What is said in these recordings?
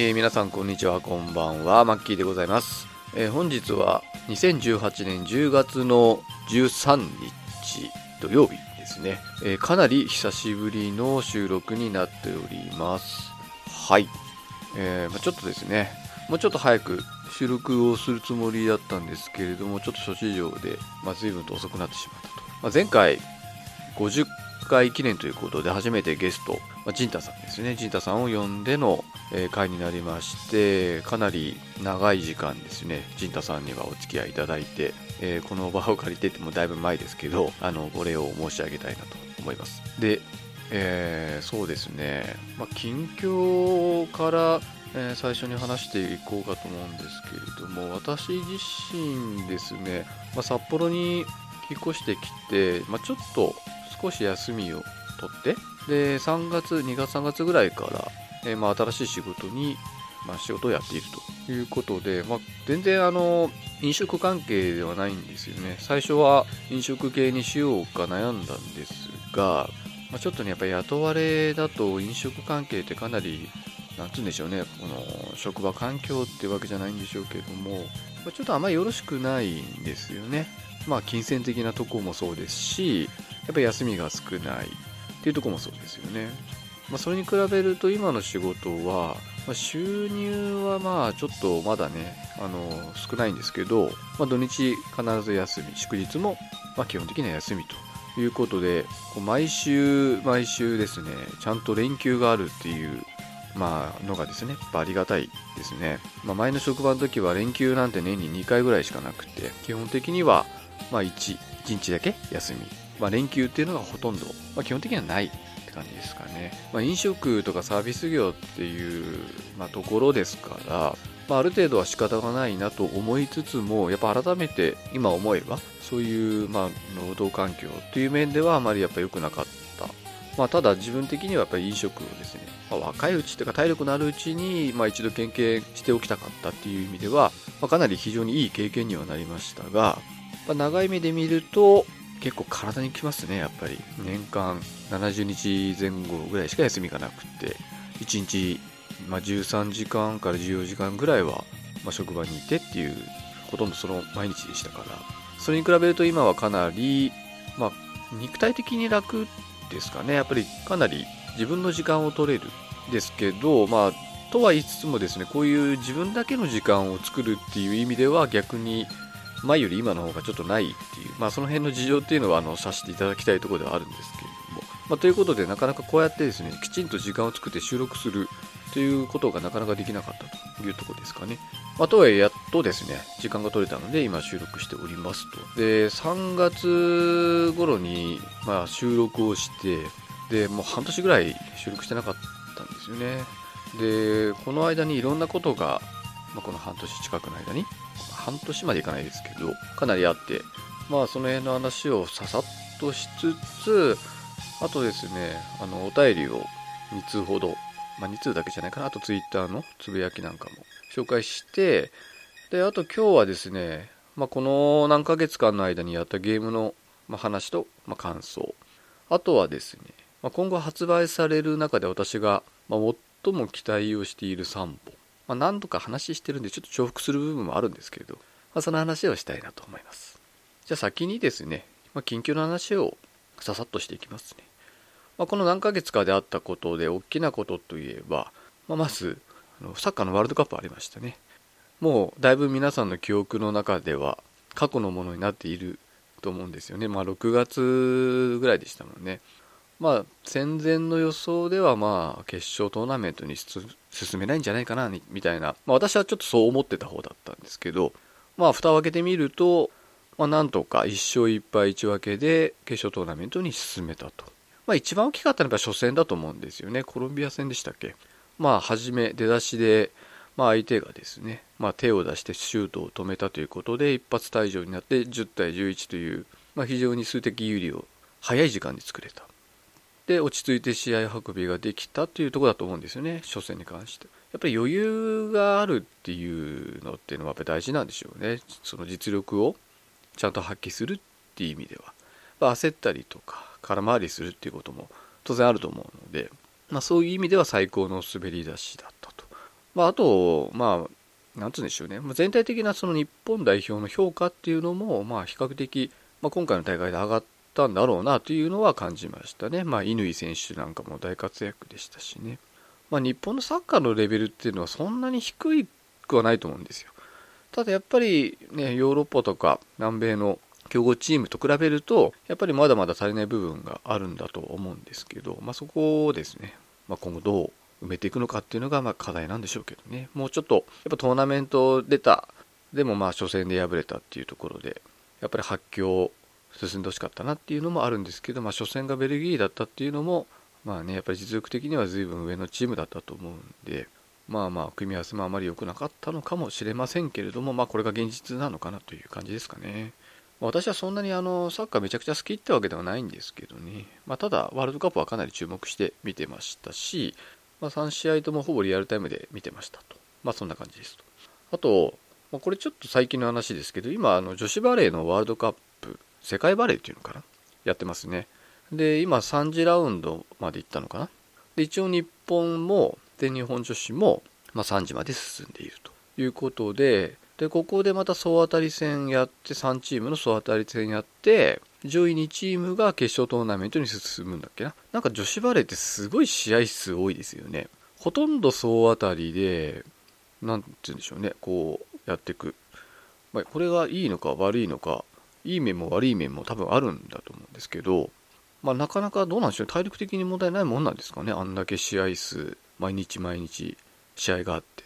えー皆さんこんにちはこんばんはマッキーでございます、えー本日は2018年10月の13日土曜日ですね、えーかなり久しぶりの収録になっております。はい、えまちょっとですねもうちょっと早く収録をするつもりだったんですけれどもちょっと諸事情で、まあ、随分と遅くなってしまったと、まあ、前回50回記念ということで初めてゲスト、まあ、ジンタさんですね。ジンタさんを呼んでの、えー回になりましてかなり長い時間ですね。ジンタさんにはお付き合いいただいて、えーこの場を借りてってもだいぶ前ですけどあのお礼を申し上げたいなと思います。で、えーそうですね、まあ、近況からえー最初に話していこうかと思うんですけれども私自身ですね、まあ、札幌に引っ越してきて、まあ、ちょっと少し休みを取ってで3月2月3月ぐらいから、えーまあ、新しい仕事に、まあ、仕事をやっているということで、まあ、全然あの飲食関係ではないんですよね最初は飲食系にしようか悩んだんですが、まあ、ちょっとねやっぱ雇われだと飲食関係ってかなりなんつうんでしょうね、この職場環境ってわけじゃないんでしょうけども、まちょっとあまりよろしくないんですよね。まあ、金銭的なとこもそうですし、やっぱ休みが少ないっていうとこもそうですよね。まあ、それに比べると今の仕事は、まあ、収入はまあちょっとまだね、あの少ないんですけど、まあ、土日必ず休み、祝日もま基本的には休みということで、こう毎週毎週ですね、ちゃんと連休があるっていうまあ、のがですね、やっぱありがたいですね。まあ、前の職場の時は連休なんて年に2回ぐらいしかなくて、基本的には、まあ、1、1日だけ休み。まあ、連休っていうのがほとんど、まあ、基本的にはないって感じですかね。まあ、飲食とかサービス業っていう、まあ、ところですから、まあ、ある程度は仕方がないなと思いつつも、やっぱ改めて今思えば、そういう、まあ、労働環境という面ではあまりやっぱ良くなかった。まあ、ただ自分的にはやっぱり飲食をですね、まあ、若いうちというか体力のあるうちに、まあ、一度経験しておきたかったっていう意味では、まあ、かなり非常にいい経験にはなりましたが、まあ、長い目で見ると結構体にきますねやっぱり。年間70日前後ぐらいしか休みがなくて1日、まあ、13時間から14時間ぐらいは、まあ、職場にいてっていうほとんどその毎日でしたから。それに比べると今はかなり、まあ、肉体的に楽ですかね。やっぱりかなり自分の時間を取れるですけどまあとは言いつつもですねこういう自分だけの時間を作るっていう意味では逆に前より今の方がちょっとないっていうまあその辺の事情っていうのはあのさせていただきたいところではあるんですけれども、まあ、ということでなかなかこうやってですねきちんと時間を作って収録するということがなかなかできなかったというところですかね。まあ、とはいえやっとですね時間が取れたので今収録しておりますとで3月頃に、まあ、収録をしてでもう半年ぐらい収録してなかったんですよねでこの間にいろんなことが、まあ、この半年近くの間に半年までいかないですけどかなりあってまあその辺の話をささっとしつつあとですねあのお便りを2通ほどまあ、2通だけじゃないかなあとツイッターのつぶやきなんかも紹介してであと今日はですね、まあ、この何ヶ月間の間にやったゲームのま話とま感想。あとはですね、ま、今後発売される中で私がま最も期待をしている3本、まあ、何度か話してるんでちょっと重複する部分もあるんですけれど、まあ、その話をしたいなと思います。じゃあ先にですね、まあ、緊急の話をささっとしていきますね。まあ、この何ヶ月かであったことで大きなことといえば、まあ、まずあのサッカーのワールドカップありましたね。もうだいぶ皆さんの記憶の中では過去のものになっていると思うんですよね。まあ6月ぐらいでしたもんね。まあ戦前の予想ではまあ決勝トーナメントに進めないんじゃないかなみたいな、まあ、私はちょっとそう思ってた方だったんですけどまあ蓋を開けてみると、まあ、なんとか1勝1敗1分けで決勝トーナメントに進めたとまあ一番大きかったのは初戦だと思うんですよね。コロンビア戦でしたっけ。まあ初め出だしで、まあ相手がですね、まあ手を出してシュートを止めたということで一発退場になって10対11という、まあ非常に数的有利を早い時間に作れた。で、落ち着いて試合運びができたというところだと思うんですよね。初戦に関して。やっぱり余裕があるっていうのっていうのはやっぱり大事なんでしょうね。その実力をちゃんと発揮するっていう意味では。ま、焦ったりとか空回りするっていうことも当然あると思うので、まあ、そういう意味では最高の滑り出しだったと、まあ、あと、まあ、なんつうんでしょうね、全体的なその日本代表の評価っていうのも、まあ、比較的、まあ、今回の大会で上がったんだろうなというのは感じましたね。まあ、乾選手なんかも大活躍でしたしね。まあ、日本のサッカーのレベルっていうのはそんなに低くはないと思うんですよ。ただやっぱりね、ヨーロッパとか南米の強豪チームと比べると、やっぱりまだまだ足りない部分があるんだと思うんですけど、まあ、そこをですね、まあ、今後どう埋めていくのかっていうのがま課題なんでしょうけどね。もうちょっと、やっぱトーナメント出た、でもまあ初戦で敗れたっていうところで、やっぱり発狂進んでほしかったなっていうのもあるんですけど、まあ、初戦がベルギーだったっていうのも、まあね、やっぱり実力的には随分上のチームだったと思うんで、まあまあ、組み合わせもあまり良くなかったのかもしれませんけれども、まあこれが現実なのかなという感じですかね。私はそんなにあのサッカーめちゃくちゃ好きってわけではないんですけどね、まあ、ただワールドカップはかなり注目して見てましたし、まあ、3試合ともほぼリアルタイムで見てましたと。まあそんな感じですと。あと、まあ、これちょっと最近の話ですけど、今あの女子バレーのワールドカップ、世界バレーっていうのかな？やってますね。で、今3次ラウンドまで行ったのかな？で、一応日本も全日本女子も、まあ、3時まで進んでいるということで、で、ここでまた総当たり戦やって、3チームの総当たり戦やって、上位2チームが決勝トーナメントに進むんだっけな？なんか女子バレーってすごい試合数多いですよね。ほとんど総当たりで、なんて言うんでしょうね、こうやっていく。まあ、これがいいのか悪いのか、いい面も悪い面も多分あるんだと思うんですけど、まあ、なかなかどうなんでしょう体力的に問題ないもんなんですかね。あんだけ試合数、毎日毎日試合があって。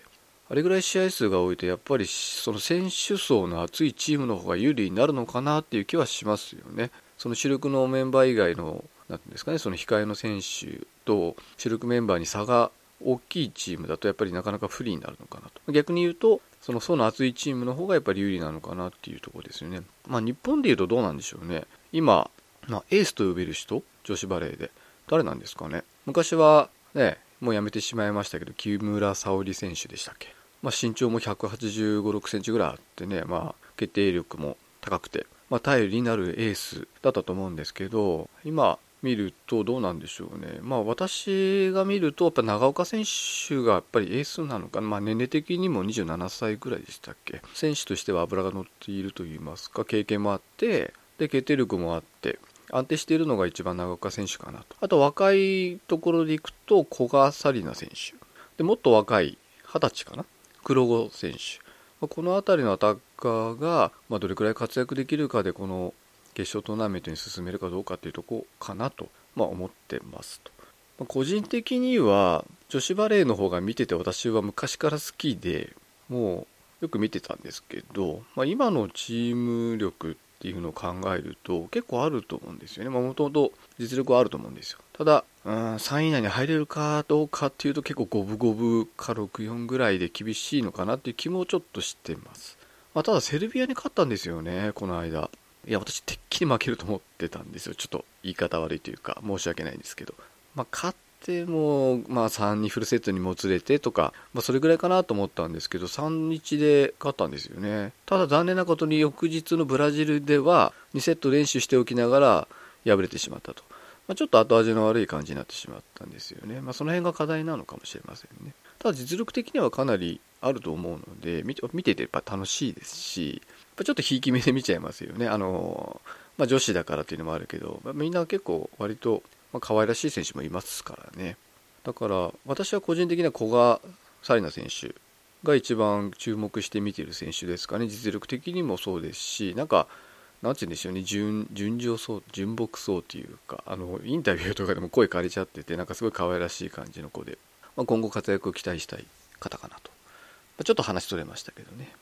あれぐらい試合数が多いと、やっぱりその選手層の厚いチームの方が有利になるのかなっていう気はしますよね。その主力のメンバー以外の、なんていうんですかね、その控えの選手と主力メンバーに差が大きいチームだとやっぱりなかなか不利になるのかなと。逆に言うと、その層の厚いチームの方がやっぱり有利なのかなっていうところですよね。まあ日本で言うとどうなんでしょうね。今、まあ、エースと呼べる人女子バレーで。誰なんですかね。昔はね、もうやめてしまいましたけど、木村沙織選手でしたっけ。まあ、身長も185、6センチぐらいあってね、まあ、決定力も高くて、まあ、頼りになるエースだったと思うんですけど、今見るとどうなんでしょうね。まあ、私が見ると、やっぱ長岡選手がやっぱりエースなのかな。まあ、年齢的にも27歳ぐらいでしたっけ。選手としては脂が乗っているといいますか、経験もあって、で、決定力もあって、安定しているのが一番長岡選手かなと。あと若いところでいくと古賀紗理那選手。で、もっと若い二十歳かな黒後選手。この辺りのアタッカーが、まあ、どれくらい活躍できるかでこの決勝トーナメントに進めるかどうかっていうとこかなと、まあ、思ってますと。まあ、個人的には女子バレーの方が見てて私は昔から好きでもうよく見てたんですけど、まあ、今のチーム力っていうのを考えると結構あると思うんですよね。もともと実力はあると思うんですよ。ただ、うん、3位以内に入れるかどうかっていうと結構五分五分か64ぐらいで厳しいのかなっていう気もちょっとしてます。まあ、ただセルビアに勝ったんですよね、この間。いや、私、てっきり負けると思ってたんですよ。ちょっと言い方悪いというか、申し訳ないんですけど。まあ、勝っても、まあ、3にフルセットにもつれてとか、まあ、それぐらいかなと思ったんですけど、3日で勝ったんですよね。ただ残念なことに翌日のブラジルでは、2セット練習しておきながら敗れてしまったと。まあ、ちょっと後味の悪い感じになってしまったんですよね。まあ、その辺が課題なのかもしれませんね。ただ実力的にはかなりあると思うので、見ててやっぱ楽しいですし、ちょっとひいき目で見ちゃいますよね。あの、まあ、女子だからっていうのもあるけど、ま、みんな結構割とまあ、可愛らしい選手もいますからね。だから私は個人的には古賀紗理那選手が一番注目して見ている選手ですかね。実力的にもそうですし、なんか、なんて言うんでしょうね、純、純情そう、純朴そうというか、あの、インタビューとかでも声枯れちゃってて、なんかすごい可愛らしい感じの子で、まあ、今後活躍を期待したい方かなと。ま、ちょっと話取れましたけどね。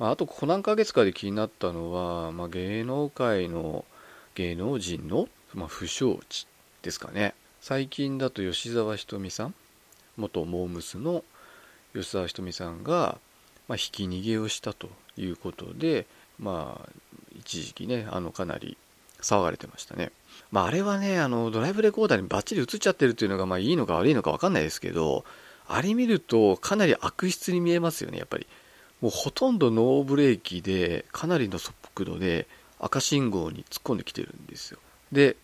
まあ、あと、ここ何ヶ月かで気になったのは、まあ、芸能界の芸能人の、まあ、不祥事ですかね最近だと吉沢ひとみさん元モームスの吉沢ひとみさんが、まあ、ひき逃げをしたということでまあ一時期ねあのかなり騒がれてましたね。まあ、あれはねあのドライブレコーダーにバッチリ映っちゃってるっていうのがまあいいのか悪いのか分かんないですけどあれ見るとかなり悪質に見えますよねやっぱり。もうほとんどノーブレーキでかなりの速度で赤信号に突っ込んできてるんですよ。で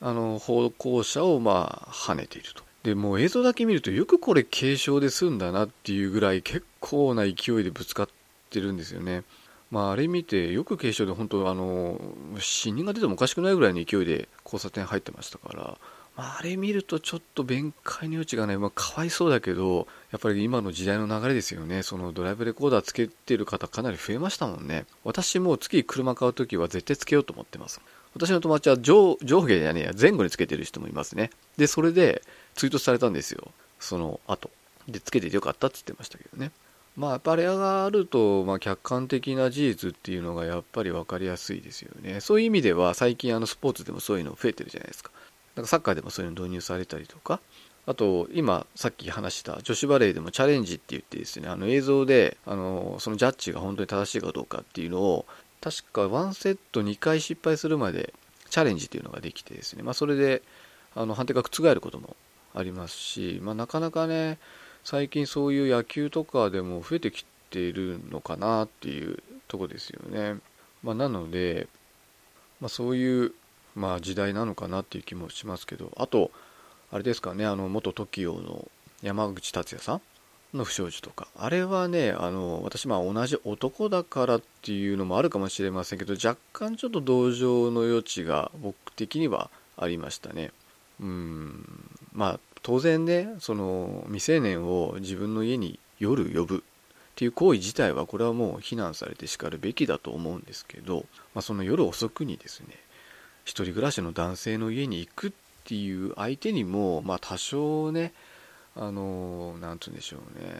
あの歩行者をまあ跳ねているとでもう映像だけ見るとよくこれ軽傷で済んだなっていうぐらい結構な勢いでぶつかってるんですよね。まあ、あれ見てよく軽傷で本当あの死人が出てもおかしくないぐらいの勢いで交差点入ってましたから、まあ、あれ見るとちょっと弁解の余地がない、まあ、かわいそうだけどやっぱり今の時代の流れですよね。そのドライブレコーダーつけてる方かなり増えましたもんね。私も月車買う時は絶対つけようと思ってます。私の友達は上上下じゃねや前後につけてる人もいますね。でそれでツイートされたんですよ。その後。でつけててよかったって言ってましたけどね。まあやっぱりあれがあると、まあ、客観的な事実っていうのがやっぱり分かりやすいですよね。そういう意味では最近あのスポーツでもそういうの増えてるじゃないですか。なんかサッカーでもそういうの導入されたりとか。あと今さっき話した女子バレーでもチャレンジって言ってですねあの映像であのそのジャッジが本当に正しいかどうかっていうのを確か1セット2回失敗するまでチャレンジっていうのができてですね、まあ、それであの判定が覆ることもありますし、まあ、なかなかね最近そういう野球とかでも増えてきているのかなっていうとこですよね。まあ、なので、ま、そういう、まあ、時代なのかなっていう気もしますけどあとあれですかねあの元 TOKIO の山口達也さんの不祥事とか。あれはねあの私まあ同じ男だからっていうのもあるかもしれませんけど若干ちょっと同情の余地が僕的にはありましたね。うん。まあ当然ねその未成年を自分の家に夜呼ぶっていう行為自体はこれはもう非難されてしかるべきだと思うんですけど、まあ、その夜遅くにですね一人暮らしの男性の家に行くっていう相手にもまあ多少ねあの何て言うんでしょうね。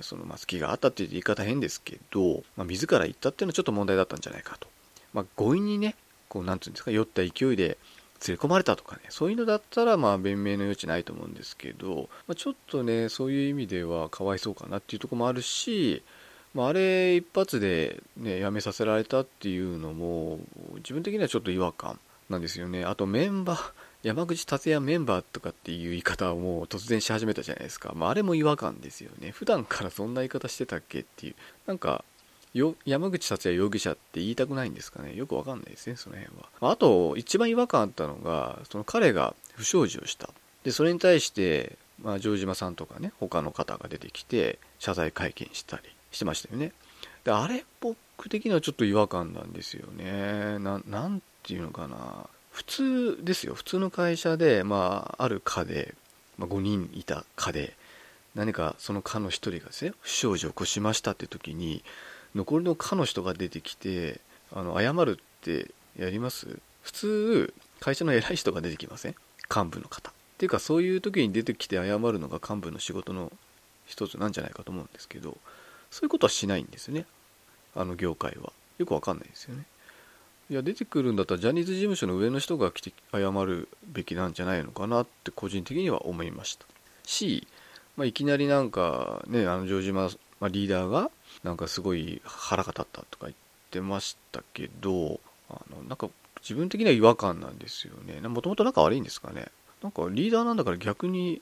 そのまあ好きがあったっていう言い方変ですけど、まあ、自ら言ったっていうのはちょっと問題だったんじゃないかと、まあ、強引にねこう何て言うんですか酔った勢いで連れ込まれたとかね。そういうのだったらまあ弁明の余地ないと思うんですけど、まあ、ちょっとねそういう意味ではかわいそうかなっていうとこもあるし、まあ、あれ一発でねやめさせられたっていうのも自分的にはちょっと違和感なんですよね。あとメンバー山口達也メンバーとかっていう言い方をもう突然し始めたじゃないですか。まあ、あれも違和感ですよね。普段からそんな言い方してたっけっていう。なんか、山口達也容疑者って言いたくないんですかね。よくわかんないですね、その辺は。あと、一番違和感あったのが、その彼が不祥事をした。で、それに対して、まあ、城島さんとかね、他の方が出てきて、謝罪会見したりしてましたよね。で、あれ、僕的にはちょっと違和感なんですよね。ななんていうのかな。普通ですよ。普通の会社で、まあ、ある課で、まあ、5人いた課で何かその課の1人がですね不祥事を起こしましたって時に残りの課の人が出てきてあの謝るってやります？普通会社の偉い人が出てきません？幹部の方。っていうかそういう時に出てきて謝るのが幹部の仕事の一つなんじゃないかと思うんですけどそういうことはしないんですよね。あの業界は。よくわかんないですよね。いや出てくるんだったらジャニーズ事務所の上の人が来て謝るべきなんじゃないのかなって個人的には思いました。し、まあ、いきなりなんかねあの城島、まあ、リーダーがなんかすごい腹が立ったとか言ってましたけどあのなんか自分的には違和感なんですよね。もともと仲悪いんですかね。なんかリーダーなんだから逆に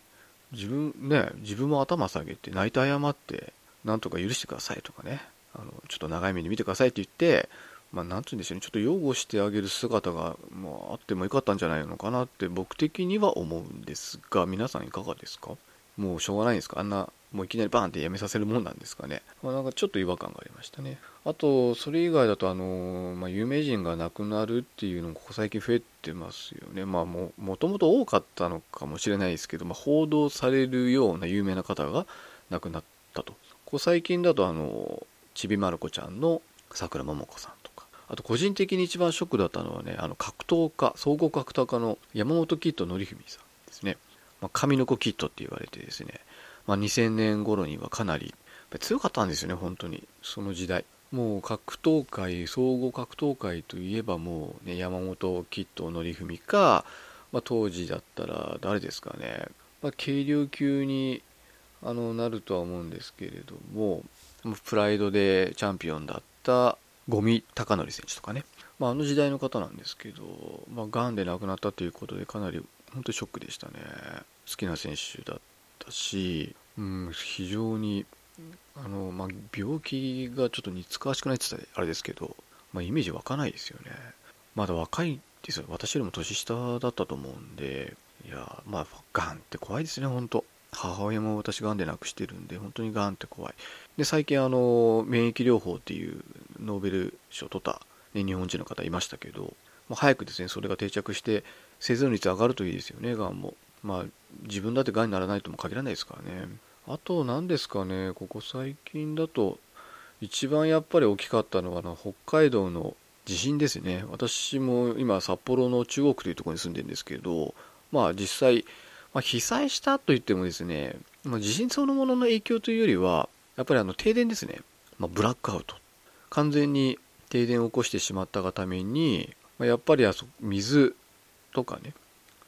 自分ね自分も頭下げて泣いて謝ってなんとか許してくださいとかね。あのちょっと長い目に見てくださいって言ってまあ、なんて言うんでしょうね、ちょっと擁護してあげる姿が、まあ、あってもよかったんじゃないのかなって僕的には思うんですが、皆さんいかがですか？もうしょうがないんですか？あんな、もういきなりバーンってやめさせるもんなんですかね？まあ、なんかちょっと違和感がありましたね。あと、それ以外だと、あの、まあ、有名人が亡くなるっていうのもここ最近増えてますよね。まあ、も、もともと多かったのかもしれないですけど、まあ、報道されるような有名な方が亡くなったと。ここ最近だと、あの、ちびまる子ちゃんの桜桃子さんあと個人的に一番ショックだったのはね、あの格闘家、総合格闘家の山本キッド典文さんですね。まあ、神の子キッドって言われてですね、まあ、2000年頃にはかなり強かったんですよね、本当に。その時代。もう格闘界、総合格闘界といえばもうね、山本キッド典文か、まあ、当時だったら誰ですかね、まあ、軽量級にあのなるとは思うんですけれども、プライドでチャンピオンだった五味隆則選手とかね、まあ、あの時代の方なんですけど、まあ、がんで亡くなったということでかなり本当にショックでしたね。好きな選手だったし、うん、非常にあの、まあ、病気がちょっと似つかわしくないって言ったらあれですけど、まあ、イメージ湧かないですよね。まだ若いですよ。私よりも年下だったと思うんでいやまあがんって怖いですね本当。母親も私がんで亡くしてるんで本当にがんって怖い。で最近あの免疫療法っていうノーベル賞を取った、ね、日本人の方いましたけど、まあ、早くですねそれが定着して生存率上がるといいですよねがんも。まあ自分だってがんにならないとも限らないですからね。あと何ですかねここ最近だと一番やっぱり大きかったのはあの北海道の地震ですね。私も今札幌の中央区というところに住んでるんですけどまあ実際、まあ、被災したといってもですね、まあ、地震そのものの影響というよりはやっぱりあの停電ですね、まあ、ブラックアウト。完全に停電を起こしてしまったがために、ま、やっぱりあそ水とかね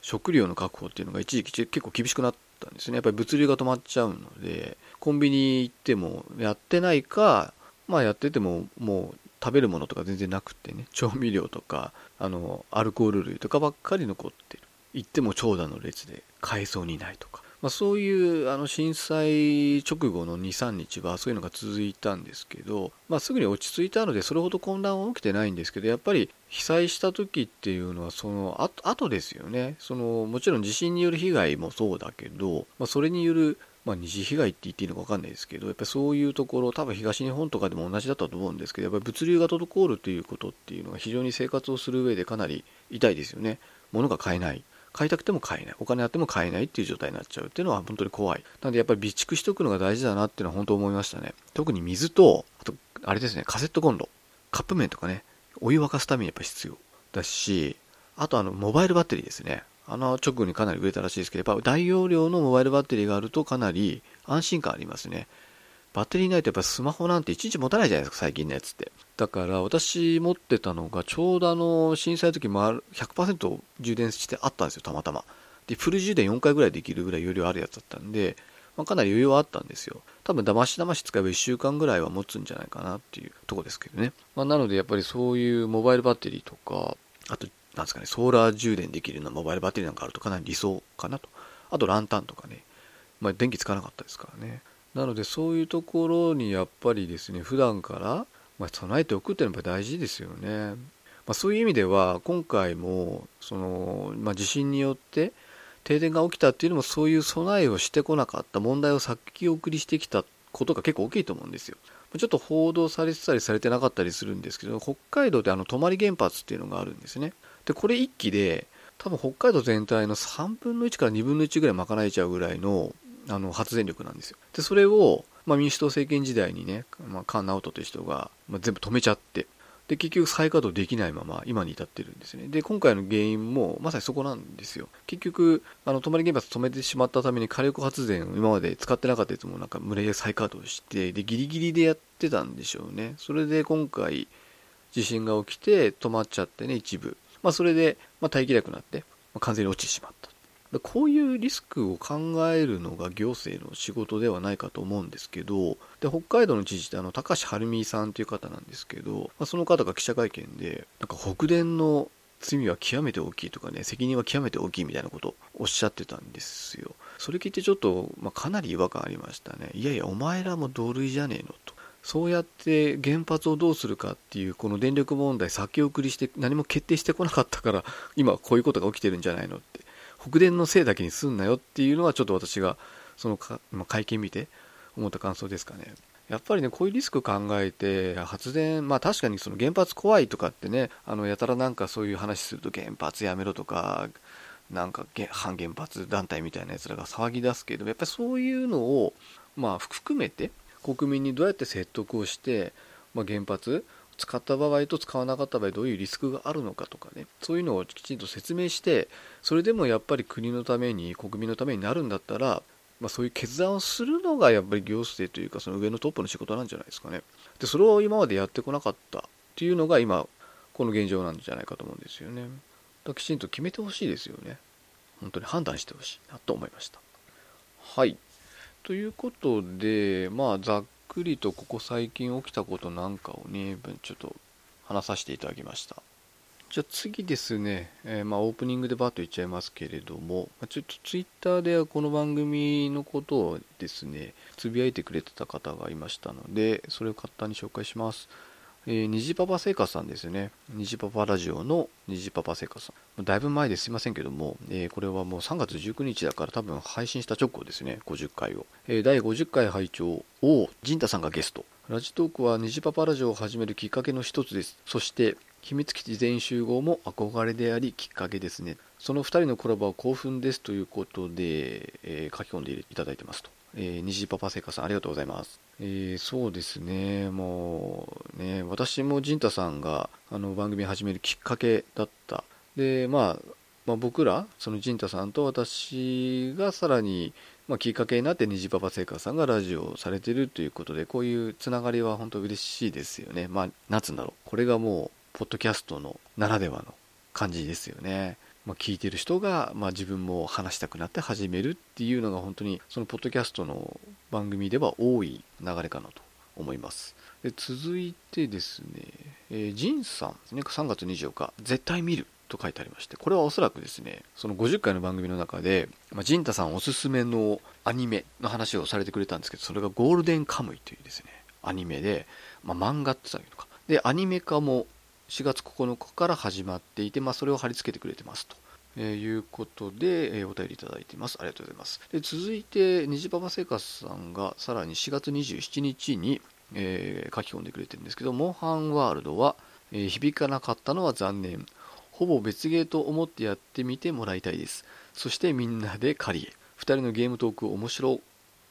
食料の確保っていうのが一時期結構厳しくなったんですね。やっぱり物流が止まっちゃうのでコンビニ行ってもやってないかまあやっててももう食べるものとか全然なくてね調味料とかあのアルコール類とかばっかり残ってる。行っても長蛇の列で買えそうにないとか、まあ、そういうあの震災直後の23日はそういうのが続いたんですけど、まあ、すぐに落ち着いたのでそれほど混乱は起きてないんですけどやっぱり被災した時っていうのはその後後ですよねそのもちろん地震による被害もそうだけど、まあ、それによるまあ、二次被害って言っていいのか分かんないですけど、やっぱりそういうところ、多分東日本とかでも同じだったと思うんですけど、やっぱり物流が滞るということっていうのが非常に生活をする上でかなり痛いですよね。物が買えない。買いたくても買えない。お金あっても買えないっていう状態になっちゃうっていうのは本当に怖い。なのでやっぱり備蓄しておくのが大事だなっていうのは本当思いましたね。特に水と、あと、あれですね、カセットコンロ。カップ麺とかね、お湯沸かすためにやっぱ必要だし、あとあの、モバイルバッテリーですね。あの直後にかなり売れたらしいですけど、やっぱ大容量のモバイルバッテリーがあるとかなり安心感ありますね。バッテリーないとやっぱスマホなんて1日持たないじゃないですか、最近のやつって。だから私持ってたのがちょうどあの震災の時も100%充電してあったんですよ、たまたま。で、フル充電4回ぐらいできるぐらい容量あるやつだったんで、まあ、かなり余裕はあったんですよ。多分、だましだまし使えば1週間ぐらいは持つんじゃないかなっていうとこですけどね。まあ、なので、やっぱりそういうモバイルバッテリーとか、あとなんですかね、ソーラー充電できるようなモバイルバッテリーなんかあるとかなり理想かなと。あとランタンとかね、まあ、電気つかなかったですからね。なのでそういうところにやっぱりですね、普段から、ま、備えておくっていうのは大事ですよね。まあ、そういう意味では今回もその、まあ、地震によって停電が起きたっていうのもそういう備えをしてこなかった問題を先送りしてきたことが結構大きいと思うんですよ。ちょっと報道されてたりされてなかったりするんですけど北海道であの泊原発っていうのがあるんですね。で、これ1機で、多分北海道全体の3分の1から2分の1ぐらい賄えちゃうぐらいのあの発電力なんですよ。で、それを、まあ、民主党政権時代にね、まあ、菅直人という人が、まあ、全部止めちゃって、で、結局再稼働できないまま今に至ってるんですね。で、今回の原因もまさにそこなんですよ。結局、あの、泊原発止めてしまったために火力発電を今まで使ってなかったやつもなんか無理やり再稼働して、で、ギリギリでやってたんでしょうね。それで今回、地震が起きて止まっちゃってね、一部。まあ、それで、まあ、耐えきれなくなって、まあ、完全に落ちてしまった。こういうリスクを考えるのが行政の仕事ではないかと思うんですけど、で北海道の知事ってあの高橋晴美さんという方なんですけど、まあ、その方が記者会見で、なんか北電の罪は極めて大きいとかね、責任は極めて大きいみたいなことをおっしゃってたんですよ。それ聞いてちょっと、まあ、かなり違和感ありましたね。いやいや、お前らも同類じゃねえのと。そうやって原発をどうするかっていうこの電力問題先送りして何も決定してこなかったから今こういうことが起きてるんじゃないのっ北電のせいだけにすんなよっていうのはちょっと私がそのか、ま会見見て思った感想ですかね。やっぱりね、こういうリスク考えて、発電、まあ確かにその原発怖いとかってね、あの、やたらなんかそういう話すると原発やめろとか、なんか反原発団体みたいなやつらが騒ぎ出すけど、やっぱりそういうのを、まあ含めて、国民にどうやって説得をして、まあ、原発使った場合と使わなかった場合どういうリスクがあるのかとかね。そういうのをきちんと説明してそれでもやっぱり国のために国民のためになるんだったら、まあ、そういう決断をするのがやっぱり行政というかその上のトップの仕事なんじゃないですかね。でそれを今までやってこなかったっていうのが今この現状なんじゃないかと思うんですよね。だきちんと決めてほしいですよね。本当に判断してほしいなと思いました。はい。ということで、まあ、ざっくりとここ最近起きたことなんかをね、ちょっと話させていただきました。じゃあ次ですね、えー、まあオープニングでバッと言っちゃいますけれども、ちょっとツイッターではこの番組のことをですね、つぶやいてくれてた方がいましたので、それを簡単に紹介します。えー、虹パパ生活さんですよね。虹パパラジオの虹パパ生活さん。だいぶ前ですいませんけども、えー、これはもう3月19日だから多分配信した直後ですね、50回を。えー、第50回拝聴を、陣太さんがゲスト。ラジトークは虹パパラジオを始めるきっかけの一つです。そして、秘密基地全員集合も憧れでありきっかけですね。その2人のコラボは興奮ですということで、えー、書き込んでいただいてますと。えー、虹パパ生活さんありがとうございます。えー、そうですね、もうね、私も陣太さんがあの番組始めるきっかけだった。で、まあ、まあ、僕ら、その陣太さんと私がさらに、まあ、きっかけになって虹パパ生活さんがラジオをされてるということで、こういうつながりは本当嬉しいですよね。まあ、なんつうんだろう。これがもう、ポッドキャストのならではの感じですよね。まあ、聞いてる人が、まあ、自分も話したくなって始めるっていうのが本当にそのポッドキャストの番組では多い流れかなと思います。で続いてですね、えー、ジンさんですね、3月24日、絶対見ると書いてありまして、これはおそらくですね、その50回の番組の中で、まあ、ジンタさんおすすめのアニメの話をされてくれたんですけど、それがゴールデンカムイというですね、アニメで、まあ、漫画って言ったらいいのか。で、アニメ化も4月9日から始まっていて、まあ、それを貼り付けてくれてますと。え、いうことで、え、お便りいただいています。ありがとうございます。で続いて、虹パパ生活さんがさらに4月27日に、えー、書き込んでくれてるんですけど、モンハンワールドは、えー、響かなかったのは残念。ほぼ別ゲーと思ってやってみてもらいたいです。そしてみんなで借りへ。2人のゲームトーク面白、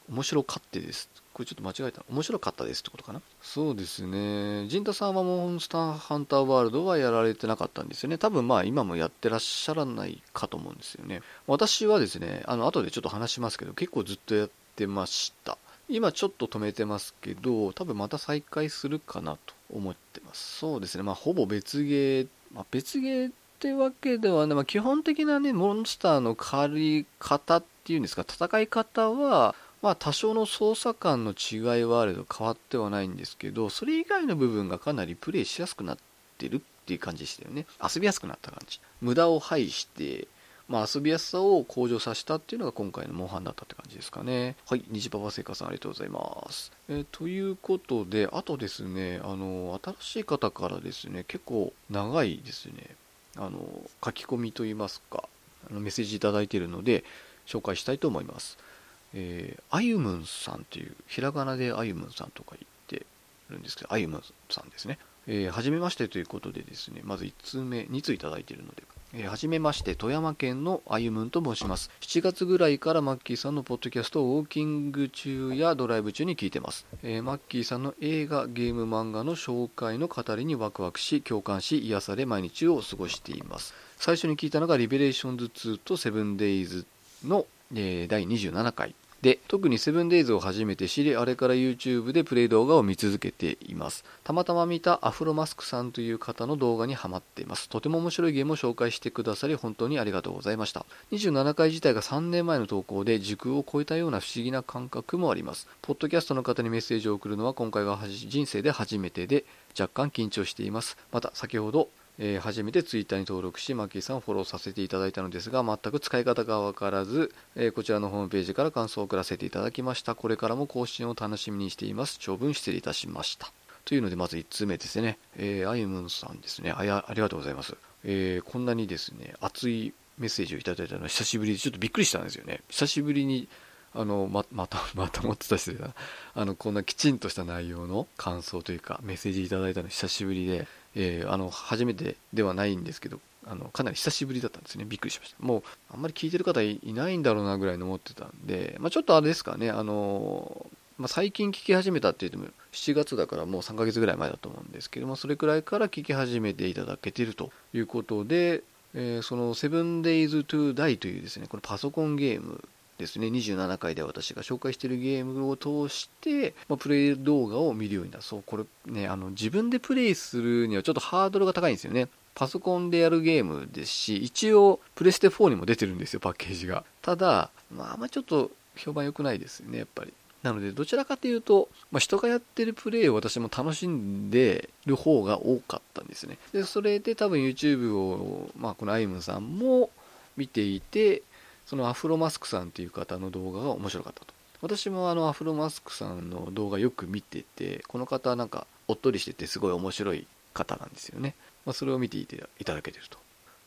面白かってです。これちょっと間違えた。面白かったですってことかな？そうですね。陣太さんはモンスターハンターワールドはやられてなかったんですよね。多分まあ今もやってらっしゃらないかと思うんですよね。私はですね、あの後でちょっと話しますけど、結構ずっとやってました。今ちょっと止めてますけど、多分また再開するかなと思ってます。そうですね。まあほぼ別ゲー、まあ、別ゲーってわけではね、まあ、基本的なね、モンスターの狩り方っていうんですか、戦い方は、まあ多少の操作感の違いはあれど変わってはないんですけど、それ以外の部分がかなりプレイしやすくなってるっていう感じでしたよね。遊びやすくなった感じ。無駄を排して、まあ、遊びやすさを向上させたっていうのが今回のモンハンだったって感じですかね。はい、虹パパ生活さんありがとうございます。えー、ということで、あとですね、あの、新しい方からですね、結構長いですね、あの、書き込みといいますか、あのメッセージいただいているので、紹介したいと思います。え、あゆむんさんっていう、ひらがなであゆむんさんとか言ってるんですけど、あゆむんさんですね。えー、はじめましてということでですね、まず1通目、2通いただいているので、えー、はじめまして、富山県のあゆむんと申します。7月ぐらいからマッキーさんのポッドキャストをウォーキング中やドライブ中に聞いてます。えー、マッキーさんの映画、ゲーム、漫画の紹介の語りにワクワクし、共感し、癒され毎日を過ごしています。最初に聞いたのが、リベレーションズ2とセブンデイズの、えー、第27回。で、特にセブンデイズを初めて知り、あれから YouTube でプレイ動画を見続けています。たまたま見たアフロマスクさんという方の動画にハマっています。とても面白いゲームを紹介してくださり、本当にありがとうございました。27回自体が3年前の投稿で時空を超えたような不思議な感覚もあります。ポッドキャストの方にメッセージを送るのは今回が人生で初めてで、若干緊張しています。また、先ほどえー、初めてツイッターに登録し、マッキーさんをフォローさせていただいたのですが、全く使い方がわからず、えー、こちらのホームページから感想を送らせていただきました。これからも更新を楽しみにしています。長文失礼いたしました。というので、まず1通目ですね。えー、あゆむんさんですねあや。ありがとうございます。え、こんなにですね、熱いメッセージをいただいたのは久しぶりで、ちょっとびっくりしたんですよね。久しぶりに、あの、ま、また、また持ってた人だな。あの、こんなきちんとした内容の感想というか、メッセージいただいたの久しぶりで、えー、あの初めてではないんですけどあのかなり久しぶりだったんですね。びっくりしました。もうあんまり聞いてる方いないんだろうなぐらいの思ってたんで、まあ、ちょっとあれですかね。あのまあ、最近聞き始めたって言っても7月だからもう3ヶ月ぐらい前だと思うんですけどもそれくらいから聞き始めていただけてるということで、え、その 7days to die というですねこのパソコンゲームですね。27回で私が紹介しているゲームを通して、まあ、プレイ動画を見るようになる。そうこれねあの自分でプレイするにはちょっとハードルが高いんですよね。パソコンでやるゲームですし一応プレステ4にも出てるんですよパッケージが。ただ、まあ、あんまちょっと評判良くないですよねやっぱり。なのでどちらかというと、まあ、人がやってるプレイを私も楽しんでる方が多かったんですね。でそれで多分 YouTube を、まあ、このアイムさんも見ていてそのアフロマスクさんっていう方の動画が面白かったと。私もあのアフロマスクさんの動画よく見ててこの方なんかおっとりしててすごい面白い方なんですよね、まあ、それを見ていていただけてると。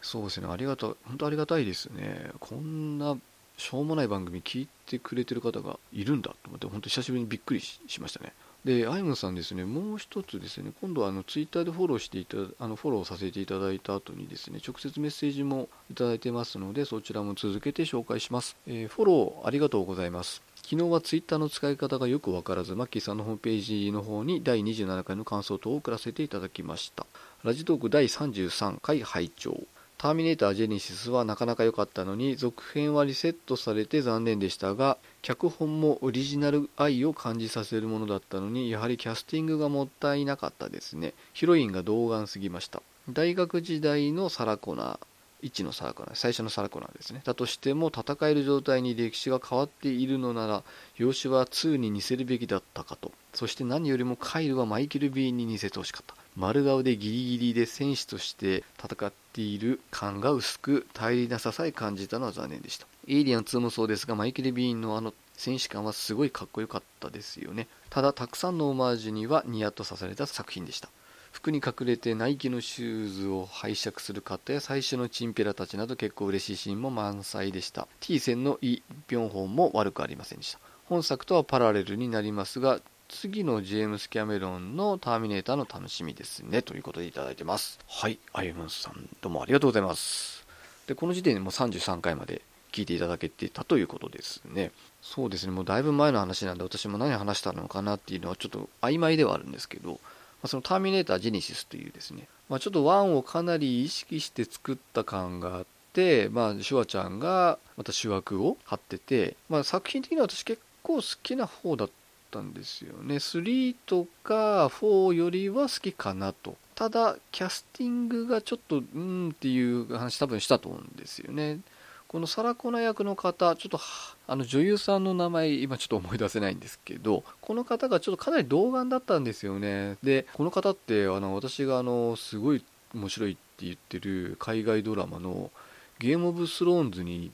そうですね。ありがとう本当ありがたいですね。こんなしょうもない番組聞いてくれてる方がいるんだと思って本当久しぶりにびっくりしましたね。でアイムさんですねもう一つですね今度はあのツイッターでフォローしていたあのフォローさせていただいた後にですね直接メッセージもいただいてますのでそちらも続けて紹介します、えー、フォローありがとうございます。昨日はツイッターの使い方がよくわからずマッキーさんのホームページの方に第27回の感想等を送らせていただきました。ラジトーク第33回拝聴。ターミネータージェニシスはなかなか良かったのに続編はリセットされて残念でしたが脚本もオリジナル愛を感じさせるものだったのにやはりキャスティングがもったいなかったですね。ヒロインが童顔すぎました。大学時代のサラコナー1のサラコナ最初のサラコナーですね。だとしても戦える状態に歴史が変わっているのなら養子は2に似せるべきだったかと。そして何よりもカイルはマイケル・ビーンに似せてほしかった。丸顔でギリギリで戦士として戦っている感が薄く頼りなささえ感じたのは残念でした。エイリアン2もそうですがマイケル・ビーンのあの戦士感はすごいかっこよかったですよねただたくさんのオマージュにはニヤッとさされた作品でした服に隠れてナイキのシューズを拝借する方や最初のチンピラたちなど結構嬉しいシーンも満載でした T 戦のイ・ビョンホンも悪くありませんでした本作とはパラレルになりますが次のジェームス・キャメロンのターミネーターの楽しみですね。ということでいただいてます。はい、アイムンさん、どうもありがとうございます。で、この時点でもう33回まで聞いていただけてたということですね。そうですね、もうだいぶ前の話なんで、私も何話したのかなっていうのはちょっと曖昧ではあるんですけど、まあ、そのターミネーター・ジェネシスというですね、まあ、ちょっと1をかなり意識して作った感があって、まあ、シュワちゃんがまた主役を張ってて、まあ、作品的には私結構好きな方だったんですよね。3とか4よりは好きかなと。ただキャスティングがちょっとうんっていう話多分したと思うんですよね。このサラコナ役の方ちょっとあの女優さんの名前今ちょっと思い出せないんですけどこの方がちょっとかなり童顔だったんですよね。でこの方ってあの私があのすごい面白いって言ってる海外ドラマのゲームオブスローンズに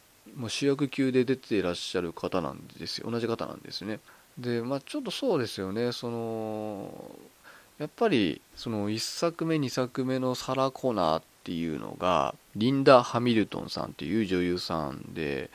主役級で出ていらっしゃる方なんですよ。同じ方なんですね。でまあちょっとそうですよね。そのやっぱりその1作目2作目のサラ・コナーっていうのがリンダ・ハミルトンさんっていう女優さんで、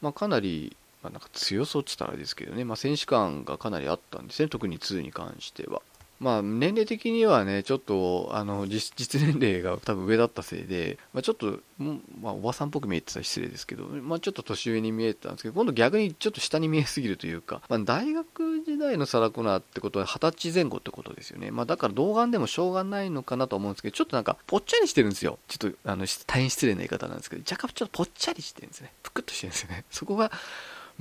まあ、かなり、まあ、なんか強そうって言ったらですけどね、まあ、選手感がかなりあったんですね特に2に関しては。まあ、年齢的にはね、ちょっと、あの、実、年齢が多分上だったせいで、まあ、ちょっと、まあ、おばさんっぽく見えてたら失礼ですけど、まあ、ちょっと年上に見えてたんですけど、今度逆にちょっと下に見えすぎるというか、まあ、大学時代のサラコナーってことは二十歳前後ってことですよね。まあ、だから童顔でもしょうがないのかなと思うんですけど、ちょっとなんか、ぽっちゃりしてるんですよ。ちょっと、あの、大変失礼な言い方なんですけど、若干ちょっとぽっちゃりしてるんですね。ぷくっとしてるんですよね。そこが、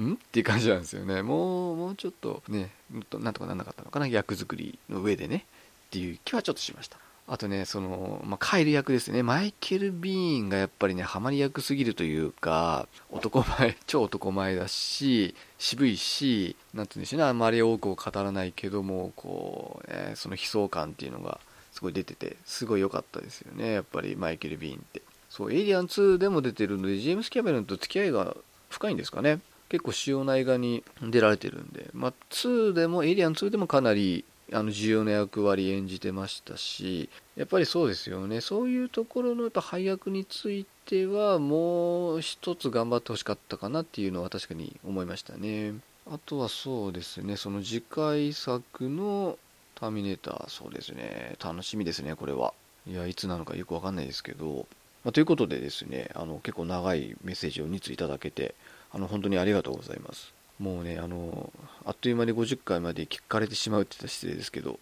ん？っていう感じなんですよね。もう、もうちょっとね、なんとかなんなかったのかな、役作りの上でね。っていう気はちょっとしました。あとね、その、まあ、カイル役ですね。マイケル・ビーンがやっぱりね、ハマり役すぎるというか、男前、超男前だし、渋いし、なんて言うんでしょうね、あまり多くを語らないけども、こう、ね、その悲壮感っていうのがすごい出てて、すごい良かったですよね、やっぱりマイケル・ビーンって。そう、エイリアン2でも出てるので、ジェームス・キャメロンと付き合いが深いんですかね。結構主要な映画に出られてるんで、まあ、2でも、エイリアン2でもかなりあの重要な役割演じてましたしやっぱりそうですよね。そういうところのやっぱ配役についてはもう一つ頑張ってほしかったかなっていうのは確かに思いましたね。あとはそうですね。その次回作のターミネーター。そうですね。楽しみですねこれは。いやいつなのかよくわかんないですけど、まあ、ということでですねあの結構長いメッセージを2ついただけてあの本当にありがとうございます。もうねあのあっという間に50回まで聞かれてしまうって言ったら失礼ですけど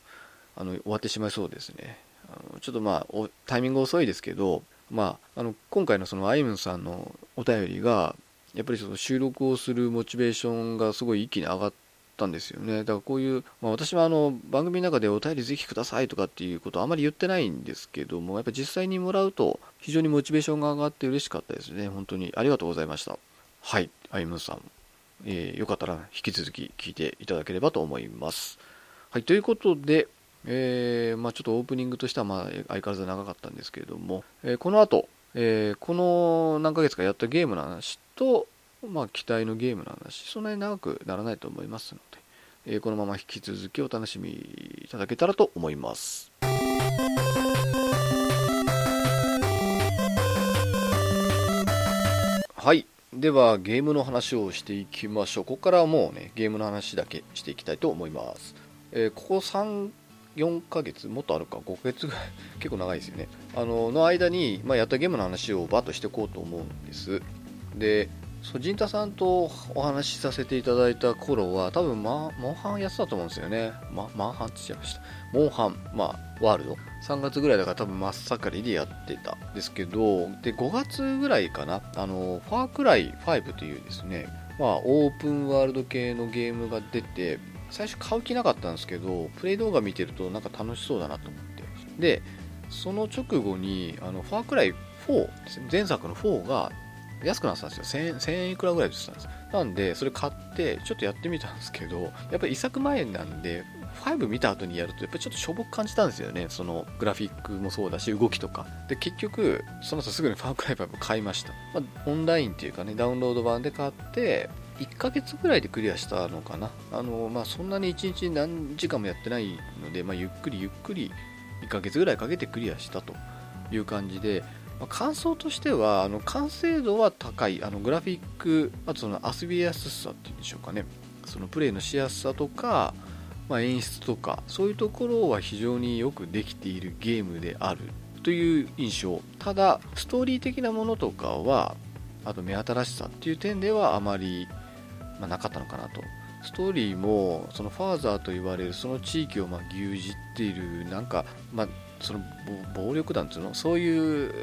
あの終わってしまいそうですね。あのちょっとまあタイミング遅いですけど、まあ、あの今回のそのアイムさんのお便りがやっぱりその収録をするモチベーションがすごい一気に上がったんですよね。だからこういう、まあ、私はあの番組の中でお便りぜひくださいとかっていうことはあまり言ってないんですけどもやっぱ実際にもらうと非常にモチベーションが上がって嬉しかったですね。本当にありがとうございました。はい。アイムンさん。えー、よかったら引き続き聞いていただければと思います。はい、ということで、えー、まあ、ちょっとオープニングとしてはまあ相変わらず長かったんですけれども、えー、この後、えこの何ヶ月かやったゲームの話と、まあ、期待のゲームの話そんなに長くならないと思いますので、えー、このまま引き続きお楽しみいただけたらと思います。はい。ではゲームの話をしていきましょう。ここからはもうねゲームの話だけしていきたいと思います、えー、ここ3 4ヶ月もっとあるか5ヶ月ぐらい。結構長いですよね。あのの間に、まあ、やったゲームの話をバッとしていこうと思うんです。でそう陣太さんとお話しさせていただいた頃は多分モンハンやってたと思うんですよね、ま、マンハンって言っちゃいました。モンハン、まあ、ワールド。3月ぐらいだから多分真っ盛りでやってたんですけどで5月ぐらいかな。あのファークライ5というですねまあオープンワールド系のゲームが出て最初買う気なかったんですけどプレイ動画見てるとなんか楽しそうだなと思って。でその直後にあのファークライ4ですね。前作の4が安くなってたんですよ。1000 1000円いくらぐらいでしたんです。なんでそれ買ってちょっとやってみたんですけどやっぱり1作前なんで5見た後にやるとやっぱりちょっとしょぼく感じたんですよね。そのグラフィックもそうだし動きとか。で結局その後すぐにファークライ5買いました、まあ、オンラインっていうかねダウンロード版で買って1ヶ月ぐらいでクリアしたのかな。あの、まあ、そんなに1日何時間もやってないので、まあ、ゆっくりゆっくり1ヶ月ぐらいかけてクリアしたという感じで、感想としてはあの完成度は高い。あのグラフィックあとその遊びやすさっていうんでしょうかね。そのプレイのしやすさとか、まあ、演出とかそういうところは非常によくできているゲームであるという印象。ただストーリー的なものとかはあと目新しさっていう点ではあまりまあ、なかったのかなとストーリーもそのファーザーと言われるその地域をま牛耳っているなんか、まあ、その暴力団っていうの？そういう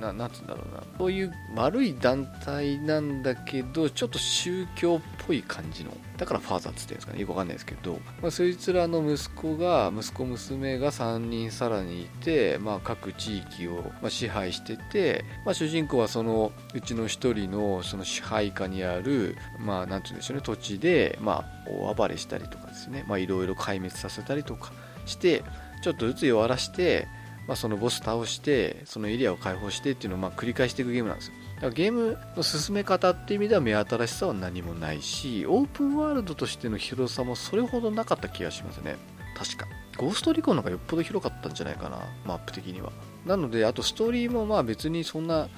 ななんつうんだろうな。そういう悪い団体なんだけどちょっと宗教っぽい感じのだからファーザーっつってんですかね。よくわかんないですけど、まあ、そいつらの息子が息子娘が3人さらにいて、まあ、各地域を、ま支配してて、まあ、主人公はそのうちの1人のその支配下にあるまあなんて言うんでしょうね。土地で、まあ、大暴れしたりとかですね。いろいろ壊滅させたりとかしてちょっとずつ弱らしてまあ、そのボス倒してそのエリアを解放してっていうのをまあ繰り返していくゲームなんですよ。だからゲームの進め方っていう意味では目新しさは何もないしオープンワールドとしての広さもそれほどなかった気がしますね。確か。ゴーストリコンの方がよっぽど広かったんじゃないかなマップ的には。なのであとストーリーもまあ別にそんな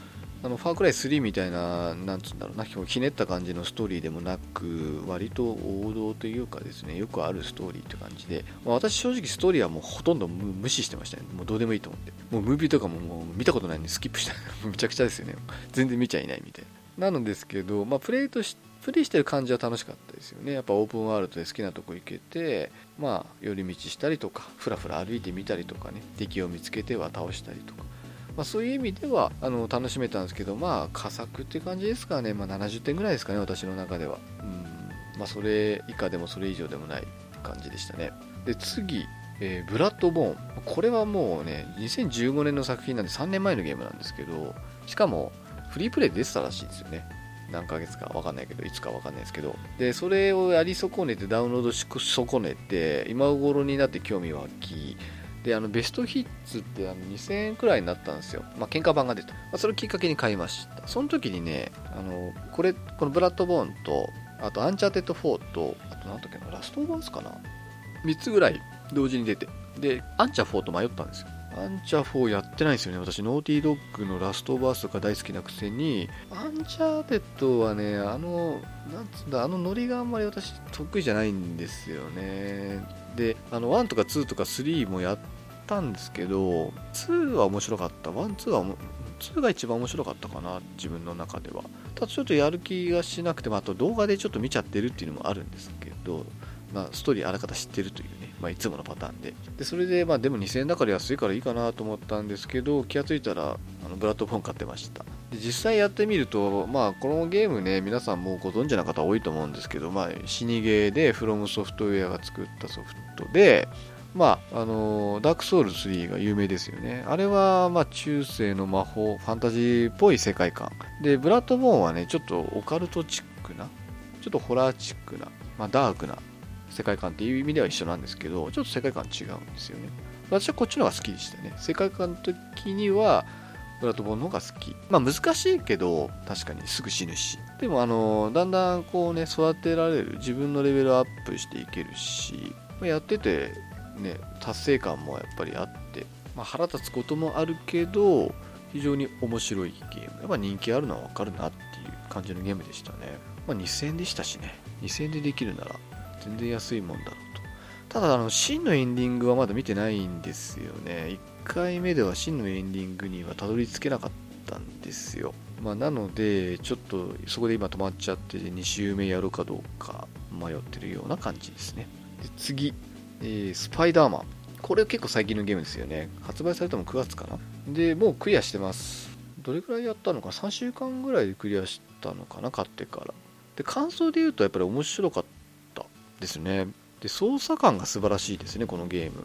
あのファークライ3みたいな、なんつうんだろうな、ひねった感じのストーリーでもなく、割と王道というかですね、よくあるストーリーって感じで、まあ、私正直ストーリーはもうほとんど無視してましたね。もうどうでもいいと思って。もうムービーとかももう見たことないんでスキップした。むちゃくちゃですよね。全然見ちゃいないみたいな。なのですけど、まあ、プレイとして、プレイしてる感じは楽しかったですよね。やっぱオープンワールドで好きなとこ行けて、まあ、寄り道したりとか、ふらふら歩いてみたりとかね、敵を見つけては倒したりとか。まあ、そういう意味ではあの楽しめたんですけど、まあ、佳作って感じですかね、まあ、70点ぐらいですかね、私の中では。うんまあ、それ以下でもそれ以上でもない感じでしたね。で次、えー、ブラッドボーン。これはもうね、2015年の作品なんで3年前のゲームなんですけど、しかもフリープレイ出てたらしいんですよね。何ヶ月か分かんないけど、いつか分かんないですけど。で、それをやり損ねて、ダウンロードし損ねて、今頃になって興味湧き、で、あの、ベストヒッツってあの2000円くらいになったんですよ。まあ、廉価版が出た。まあ、それをきっかけに買いました。その時にね、あの、これ、このブラッドボーンと、あとアンチャーテッド4と、あと何だっけな、ラストオブアスかな ?3 つぐらい同時に出て。で、アンチャー4と迷ったんですよ。アンチャー4やってないんですよね。私、ノーティードッグのラストオブアスとか大好きなくせに、アンチャーテッドはね、あの、なんつうんだ、あのノリがあんまり私得意じゃないんですよね。で、あの、1とか2とか3もやったんですけど、2は面白かった。1、2は、2が一番面白かったかな、自分の中では。ただちょっとやる気がしなくて、あと動画でちょっと見ちゃってるっていうのもあるんですけど、まあ、ストーリーあらかた知ってるというね、まあ、いつものパターンで。で、それで、まあ、でも2000円だから安いからいいかなと思ったんですけど、気がついたら、あのブラッドフォン買ってました。で実際やってみると、まあ、このゲームね、皆さんもご存知な方多いと思うんですけど、まあ、死にゲーで、フロムソフトウェアが作ったソフトで、まあ、あのダークソウル3が有名ですよね。あれは、まあ、中世の魔法、ファンタジーっぽい世界観。で、ブラッドボーンはね、ちょっとオカルトチックな、ちょっとホラーチックな、まあ、ダークな世界観っていう意味では一緒なんですけど、ちょっと世界観違うんですよね。私はこっちの方が好きでしたね。世界観的には、プラットフォームの方が好きまあ難しいけど確かにすぐ死ぬしでもあのだんだんこうね育てられる自分のレベルアップしていけるしやっててね達成感もやっぱりあって、まあ、腹立つこともあるけど非常に面白いゲーム。やっぱ人気あるのは分かるなっていう感じのゲームでしたね。まあ2000円でしたしね。2000円でできるなら全然安いもんだろうと。ただあの真のエンディングはまだ見てないんですよね。1回目では真のエンディングにはたどり着けなかったんですよ。まあ、なのでちょっとそこで今止まっちゃって2周目やるかどうか迷ってるような感じですね。で次、えー、スパイダーマン。これ結構最近のゲームですよね。発売されたの9月かな。でもうクリアしてます。どれくらいやったのか3週間ぐらいでクリアしたのかな？買ってから。で感想で言うとやっぱり面白かったですね。で操作感が素晴らしいですねこのゲーム、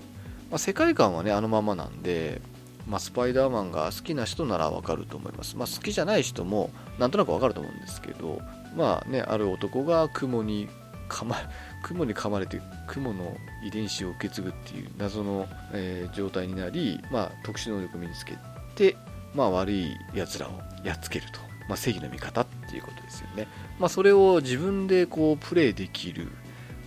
まあ、世界観はねあのままなんで、まあ、スパイダーマンが好きな人ならわかると思います、まあ、好きじゃない人もなんとなくわかると思うんですけどまあねある男が雲に噛ま雲に噛まれて雲の遺伝子を受け継ぐっていう謎の、えー、状態になり、まあ、特殊能力を身につけて、まあ、悪いやつらをやっつけると、まあ、正義の味方っていうことですよね、まあ、それを自分でこうプレイできる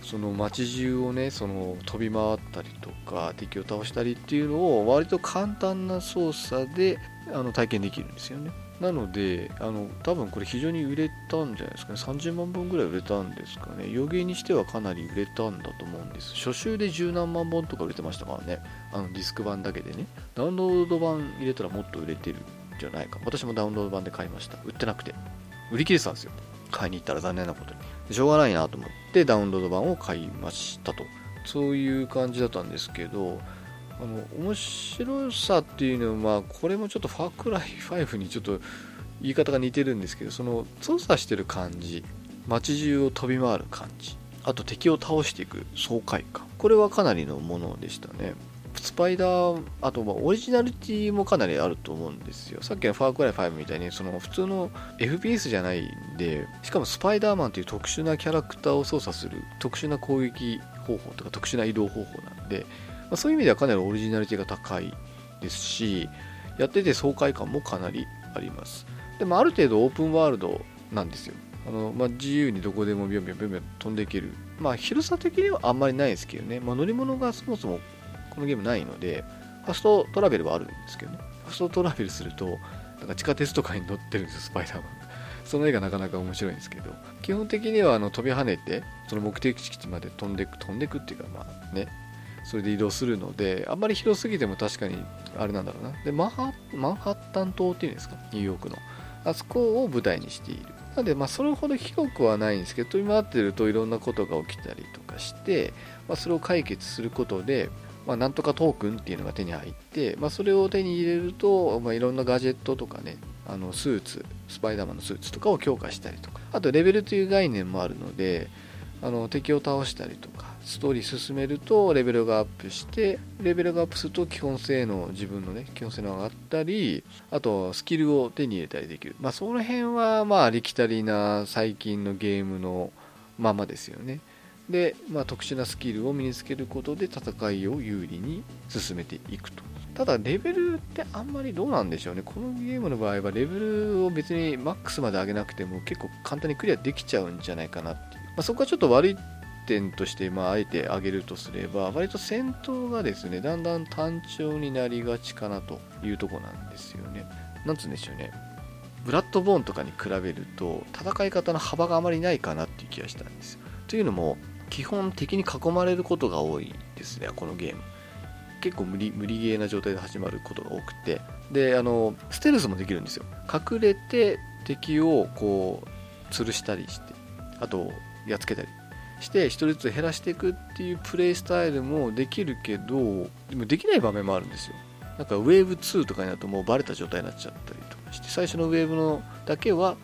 その街中をねその飛び回ったりとか敵を倒したりっていうのを割と簡単な操作であの体験できるんですよね。なのであの多分これ非常に売れたんじゃないですかね。30万本ぐらい売れたんですかね。余計にしてはかなり売れたんだと思うんです。初週で十何万本とか売れてましたからね。あのディスク版だけでね。ダウンロード版入れたらもっと売れてるんじゃないか。私もダウンロード版で買いました。売ってなくて。売り切れてたんですよ。買いに行ったら残念なことに。しょうがないなと思ってダウンロード版を買いましたと。そういう感じだったんですけどあの面白さっていうのはまあこれもちょっとファークライ5にちょっと言い方が似てるんですけどその操作してる感じ。街中を飛び回る感じ。あと敵を倒していく爽快感。これはかなりのものでしたね。スパイダーあとオリジナリティもかなりあると思うんですよ。さっきのファークライ5みたいにその普通の FPS じゃないんでしかもスパイダーマンという特殊なキャラクターを操作する特殊な攻撃方法とか特殊な移動方法なんでまあ、そういう意味ではかなりオリジナリティが高いですしやってて爽快感もかなりあります。でもある程度オープンワールドなんですよ。あの、まあ、自由にどこでもビョンビョンビョンビョン飛んでいける。まあ広さ的にはあんまりないですけどね、まあ、乗り物がそもそもこのゲームないのでファストトラベルはあるんですけどね。ファストトラベルするとなんか地下鉄とかに乗ってるんですよスパイダーマンその絵がなかなか面白いんですけど。基本的にはあの飛び跳ねてその目的地まで飛んでいく飛んでいくっていうかまあね。それで移動するのであんまり広すぎても確かにあれなんだろうな。でマンハッタン島っていうんですか？ニューヨークの。あそこを舞台にしている。なのでまあそれほど広くはないんですけど飛び回ってるといろんなことが起きたりとかして、まあ、それを解決することでまあ、なんとかトークンっていうのが手に入って、まあ、それを手に入れると、まあ、いろんなガジェットとかねあのスーツスパイダーマンのスーツとかを強化したりとか。あとレベルという概念もあるのであの敵を倒したりとかストーリー進めるとレベルがアップしてレベルがアップすると基本性能自分のね基本性能が上がったりあとスキルを手に入れたりできる。まあその辺はまあありきたりな最近のゲームのままですよね。で、まあ、特殊なスキルを身につけることで戦いを有利に進めていくと。ただレベルってあんまりどうなんでしょうね。このゲームの場合はレベルを別にマックスまで上げなくても結構簡単にクリアできちゃうんじゃないかなっていう、まあ、そこはちょっと悪い点として、まあ、あえて挙げるとすれば、割と戦闘がですね、だんだん単調になりがちかなというとこなんですよね。なんつうんでしょうね。ブラッドボーンとかに比べると、戦い方の幅があまりないかなっていう気がしたんですよ。というのも、基本敵に囲まれることが多いですね、このゲーム。結構無理無理ゲーな状態で始まることが多くて、で、あの、ステルスもできるんですよ。隠れて敵をこう、吊るしたりして、あと、やっつけたりして1人ずつ減らしていくっていうプレイスタイルもできるけどでもできない場面もあるんですよ。なんかウェーブ2とかになるともうバレた状態になっちゃったりとかして最初のウェーブのだけは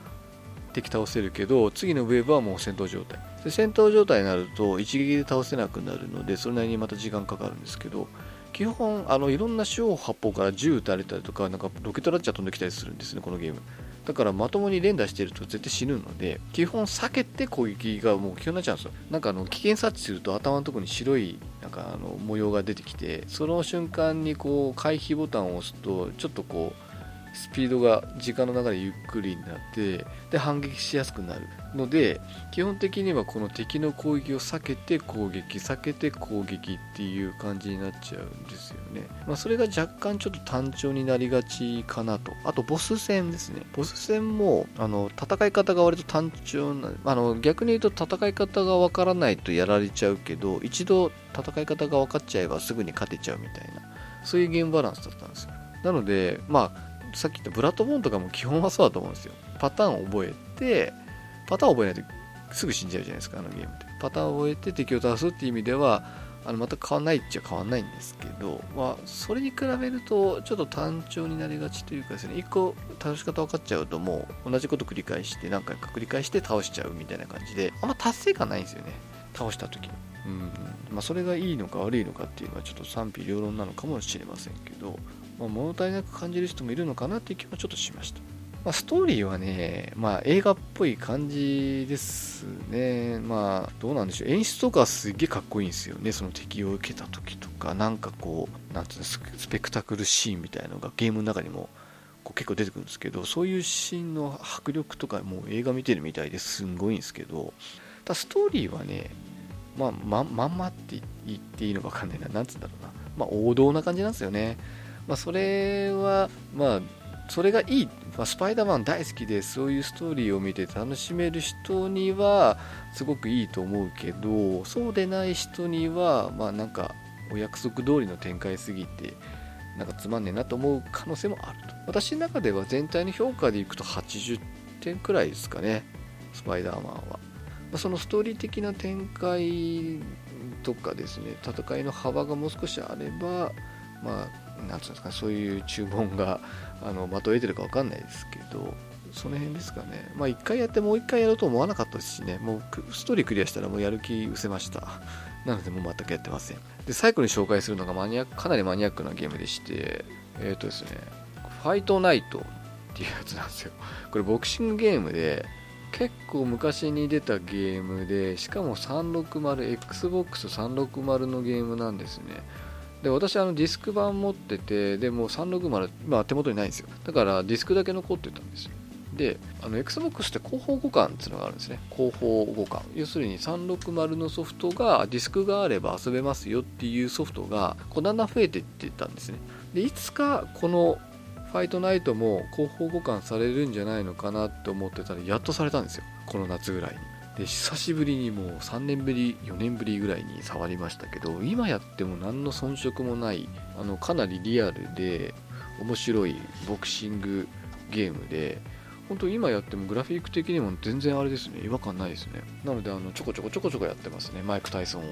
敵倒せるけど次のウェーブはもう戦闘状態。で戦闘状態になると一撃で倒せなくなるのでそれなりにまた時間かかるんですけど基本あのいろんな四方八方から銃撃たれたりとかなんかロケットランチャー飛んできたりするんですねこのゲーム。だからまともに連打してると絶対死ぬので基本避けて攻撃がもう基本になっちゃうんですよ。なんかあの危険察知すると頭のところに白いなんかあの模様が出てきてその瞬間にこう回避ボタンを押すとちょっとこうスピードが時間の流れゆっくりになってで反撃しやすくなるので基本的にはこの敵の攻撃を避けて攻撃避けて攻撃っていう感じになっちゃうんですよね、まあ、それが若干ちょっと単調になりがちかなと。あとボス戦ですね。ボス戦もあの戦い方が割と単調なあの逆に言うと戦い方がわからないとやられちゃうけど一度戦い方が分かっちゃえばすぐに勝てちゃうみたいな。そういうゲームバランスだったんですよ。なのでまあさっき言ったブラッドボーンとかも基本はそうだと思うんですよ。パターンを覚えてパターンを覚えないとすぐ死んじゃうじゃないですかあのゲームって。パターンを覚えて敵を倒すっていう意味ではあの全く変わんないっちゃ変わんないんですけど、まあ、それに比べるとちょっと単調になりがちというかですね一個倒し方分かっちゃうともう同じこと繰り返して何回か繰り返して倒しちゃうみたいな感じであんま達成感ないんですよね。倒した時にうん。まあ、それがいいのか悪いのかっていうのはちょっと賛否両論なのかもしれませんけど、まあ、物足りなく感じる人もいるのかなっていう気はちょっとしました。まあ、ストーリーはね、まあ、映画っぽい感じですね。まあ、どうなんでしょう。演出とかすげえかっこいいんですよね。その敵を受けた時とか、なんかこう、なんていうの、スペクタクルシーンみたいなのがゲームの中にもこう結構出てくるんですけど、そういうシーンの迫力とかもう映画見てるみたいですんごいんですけど、たストーリーはね、まあ、ままんまって言っていいのか分かんないな。なんつうんだろうな。まあ、王道な感じなんですよね。まあ、それは、まあ、それがいい、まあ、スパイダーマン大好きでそういうストーリーを見て楽しめる人にはすごくいいと思うけどそうでない人にはまあなんかお約束通りの展開すぎてなんかつまんねえなと思う可能性もあると。私の中では全体の評価でいくと80点くらいですかねスパイダーマンは、まあ、そのストーリー的な展開とかですね戦いの幅がもう少しあればまあなんつうんですかそういう注文が あの的を得てるか分かんないですけどその辺ですかね。まあ1回やってもう1回やろうと思わなかったですしね。もうストーリークリアしたらもうやる気失せました。なのでもう全くやってません。で最後に紹介するのがマニアかなりマニアックなゲームでしてえっ、ー、とですねファイトナイトっていうやつなんですよ。これボクシングゲームで結構昔に出たゲームでしかも 360XBOX360 のゲームなんですね。で私あのディスク版持っててでも360まあ手元にないんですよ。だからディスクだけ残ってたんですよ。であの XBOX って広報互換っていうのがあるんですね。広報互換。要するに360のソフトがディスクがあれば遊べますよっていうソフトがこうだんだん増えていってたんですね。でいつかこのファイトナイトも広報互換されるんじゃないのかなって思ってたらやっとされたんですよ。この夏ぐらいに。で久しぶりにもう3年ぶり4年ぶりぐらいに触りましたけど今やっても何の遜色もないあのかなりリアルで面白いボクシングゲームで本当今やってもグラフィック的にも全然あれですね違和感ないですね。なのであのちょこちょこちょこちょこやってますね。マイク・タイソン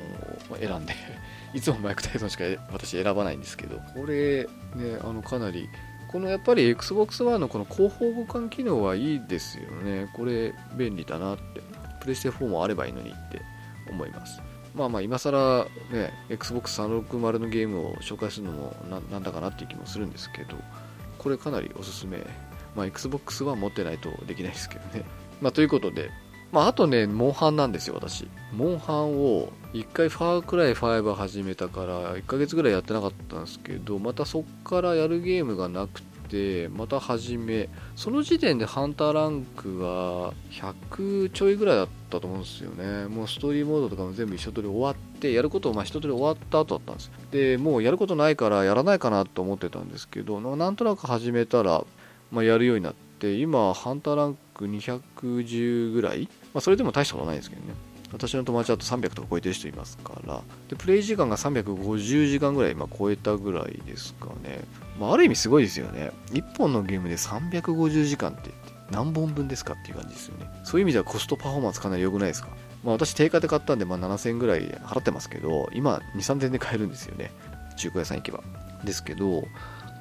を選んで。いつもマイク・タイソンしか私選ばないんですけど。これねあのかなりこのやっぱり Xbox One のこの広報互換機能はいいですよね。これ便利だなって。プレステ4もあればいいのにって思います。まあまあ今更ね、Xbox 360のゲームを紹介するのもなんだかなっていう気もするんですけど、これかなりおすすめ。まあ Xbox は持ってないとできないですけどね。まあということで、まああとね、モンハンなんですよ、私。モンハンを1回ファークライ5始めたから1ヶ月ぐらいやってなかったんですけど、またそっからやるゲームがなくて、また始め。その時点でハンターランクが100ちょいぐらいだったと思うんですよね。もうストーリーモードとかも全部一通り終わってやることをまあ一通り終わった後だったんです。でもうやることないからやらないかなと思ってたんですけどなんとなく始めたら、まあ、やるようになって今ハンターランク210ぐらい、まあ、それでも大したことないですけどね。私の友達だと300とか超えてる人いますから。でプレイ時間が350時間ぐらい今超えたぐらいですかね、まあ、ある意味すごいですよね。1本のゲームで350時間って何本分ですかっていう感じですよね。そういう意味ではコストパフォーマンスかなり良くないですか？まあ私定価で買ったんでま7000円ぐらい払ってますけど今2、3000円で買えるんですよね。中古屋さん行けば。ですけど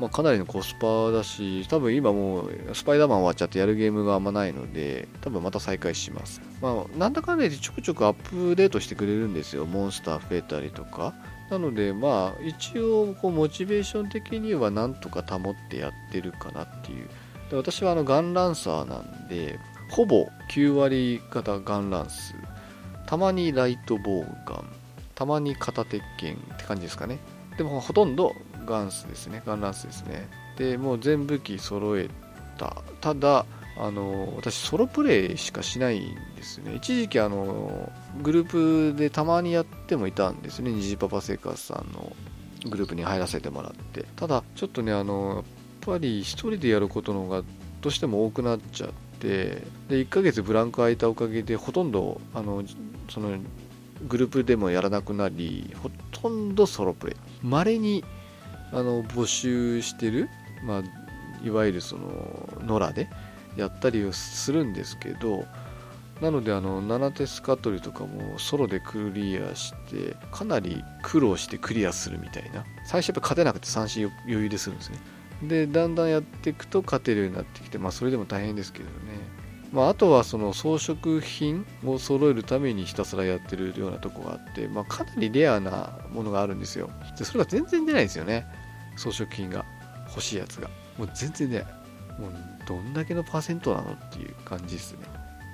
まあ、かなりのコスパだし、多分今もうスパイダーマン終わっちゃってやるゲームがあんまないので、多分また再開します。まあ、なんだかんだでちょくちょくアップデートしてくれるんですよ。モンスター増えたりとか。なので、まあ、一応、こう、モチベーション的にはなんとか保ってやってるかなっていう。で私はあの、ガンランサーなんで、ほぼ9割型ガンランス。たまにライトボーガン。たまに片鉄拳って感じですかね。でもほとんどガンスですね。ガンランスですね。でもう全部機揃えた。ただあの私ソロプレイしかしないんですね。一時期あのグループでたまにやってもいたんですね。虹パパ生活さんのグループに入らせてもらって。ただちょっとねあのやっぱり一人でやることの方がどうしても多くなっちゃってで1ヶ月ブランク空いたおかげでほとんどあのそのグループでもやらなくなりほとんどソロプレイ。まれにあの募集してる、まあ、いわゆるその野良でやったりをするんですけどなのであの7テスカトリとかもソロでクリアしてかなり苦労してクリアするみたいな。最初やっぱ勝てなくて三振余裕でするんですね。でだんだんやっていくと勝てるようになってきてまあそれでも大変ですけどね。まあ、あとはその装飾品を揃えるためにひたすらやってるようなとこがあって、まあ、かなりレアなものがあるんですよ。でそれが全然出ないんですよね。装飾品が欲しいやつが。もう全然出ないもうどんだけのパーセントなのっていう感じですね。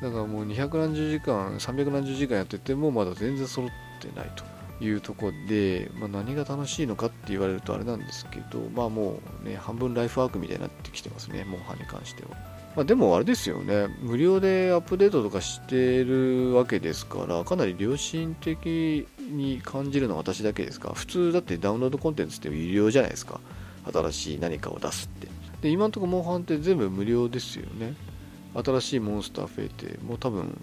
だからもう200何十時間300何十時間やっててもまだ全然揃ってないというとこで、まあ、何が楽しいのかって言われるとあれなんですけどまあもうね半分ライフワークみたいになってきてますねモンハンに関しては。まあ、でもあれですよね無料でアップデートとかしてるわけですからかなり良心的に感じるのは私だけですか？普通だってダウンロードコンテンツって有料じゃないですか？新しい何かを出すって。で今のとこモンハンって全部無料ですよね。新しいモンスター増えてもう多分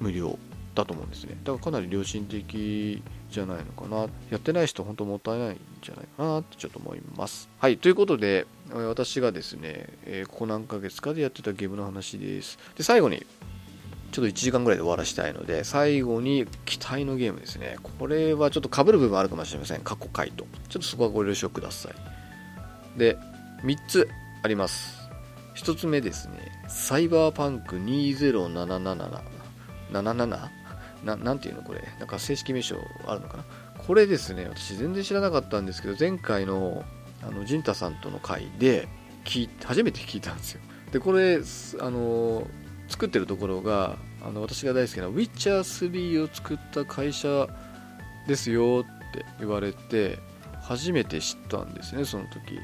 無料だと思うんですね。だからかなり良心的じゃないのかな。やってない人本当もったいないんじゃないかなってちょっと思います。はいということで私がですね、え、ここ何ヶ月かでやってたゲームの話です。で最後にちょっと1時間ぐらいで終わらしたいので最後に期待のゲームですね。これはちょっと被る部分あるかもしれません。過去回とちょっとそこはご了承ください。で3つあります。1つ目ですね。サイバーパンク20777 77? ななんていうのこれ？なんか正式名称あるのかな？これですね。私全然知らなかったんですけど前回のあのジンタさんとの回で聞初めて聞いたんですよ。でこれあの作ってるところがあの私が大好きな「ウィッチャー3」を作った会社ですよって言われて初めて知ったんですねその時。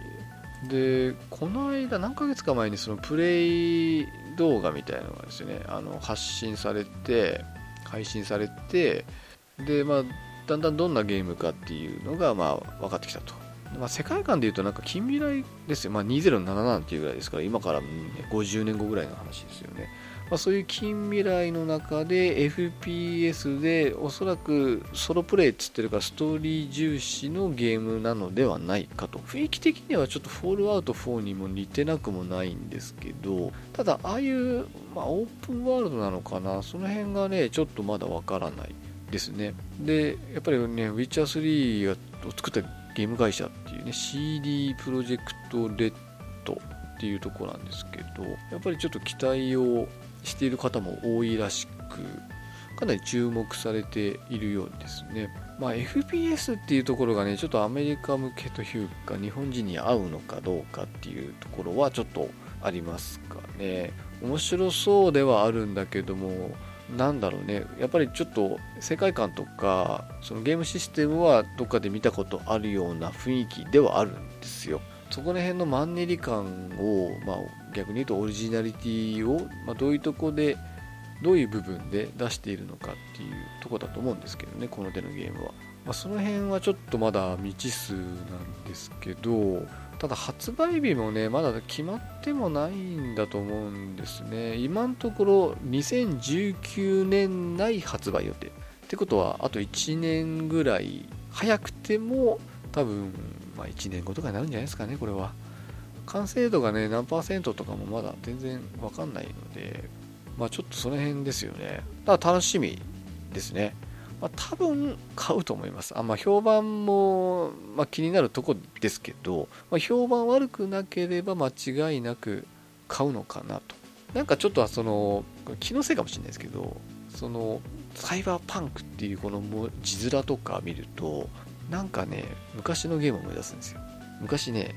でこの間何ヶ月か前にそのプレイ動画みたいなのがですねあの発信されて配信されてでまあだんだんどんなゲームかっていうのがまあ分かってきたと、まあ、世界観でいうとなんか近未来ですよ、まあ、2077っていうぐらいですから今から、50年後ぐらいの話ですよね。まあ、そういう近未来の中で FPS でおそらくソロプレイっつってるからストーリー重視のゲームなのではないかと。雰囲気的にはちょっとフォールアウト4にも似てなくもないんですけどただああいう、まあ、オープンワールドなのかな。その辺がねちょっとまだわからないですね。でやっぱりねウィッチャー3を作ったゲーム会社っていうね CD プロジェクトレッドっていうとこなんですけどやっぱりちょっと期待をしている方も多いらしくかなり注目されているようですね。まあ、FPS っていうところがねちょっとアメリカ向けというか日本人に合うのかどうかっていうところはちょっとありますかね。面白そうではあるんだけどもなんだろうね。やっぱりちょっと世界観とかそのゲームシステムはどっかで見たことあるような雰囲気ではあるんですよ。そこら辺のマンネリ感を、まあ、逆に言うとオリジナリティを、まあ、どういうとこでどういう部分で出しているのかっていうとこだと思うんですけどねこの手のゲームは、まあ、その辺はちょっとまだ未知数なんですけどただ発売日もねまだ決まってもないんだと思うんですね。今のところ2019年内発売予定。ってことはあと1年ぐらい。早くても多分まあ、1年後とかになるんじゃないですかね、これは。完成度がね、何パーセントとかもまだ全然わかんないので、まあちょっとその辺ですよね。ただ楽しみですね。まあ、多分買うと思います。あまあ、評判も、まあ、気になるとこですけど、まあ、評判悪くなければ間違いなく買うのかなと。なんかちょっとはその、気のせいかもしれないですけど、その、サイバーパンクっていうこの字面とか見ると、なんかね、昔のゲームを思い出すんですよ。昔ね、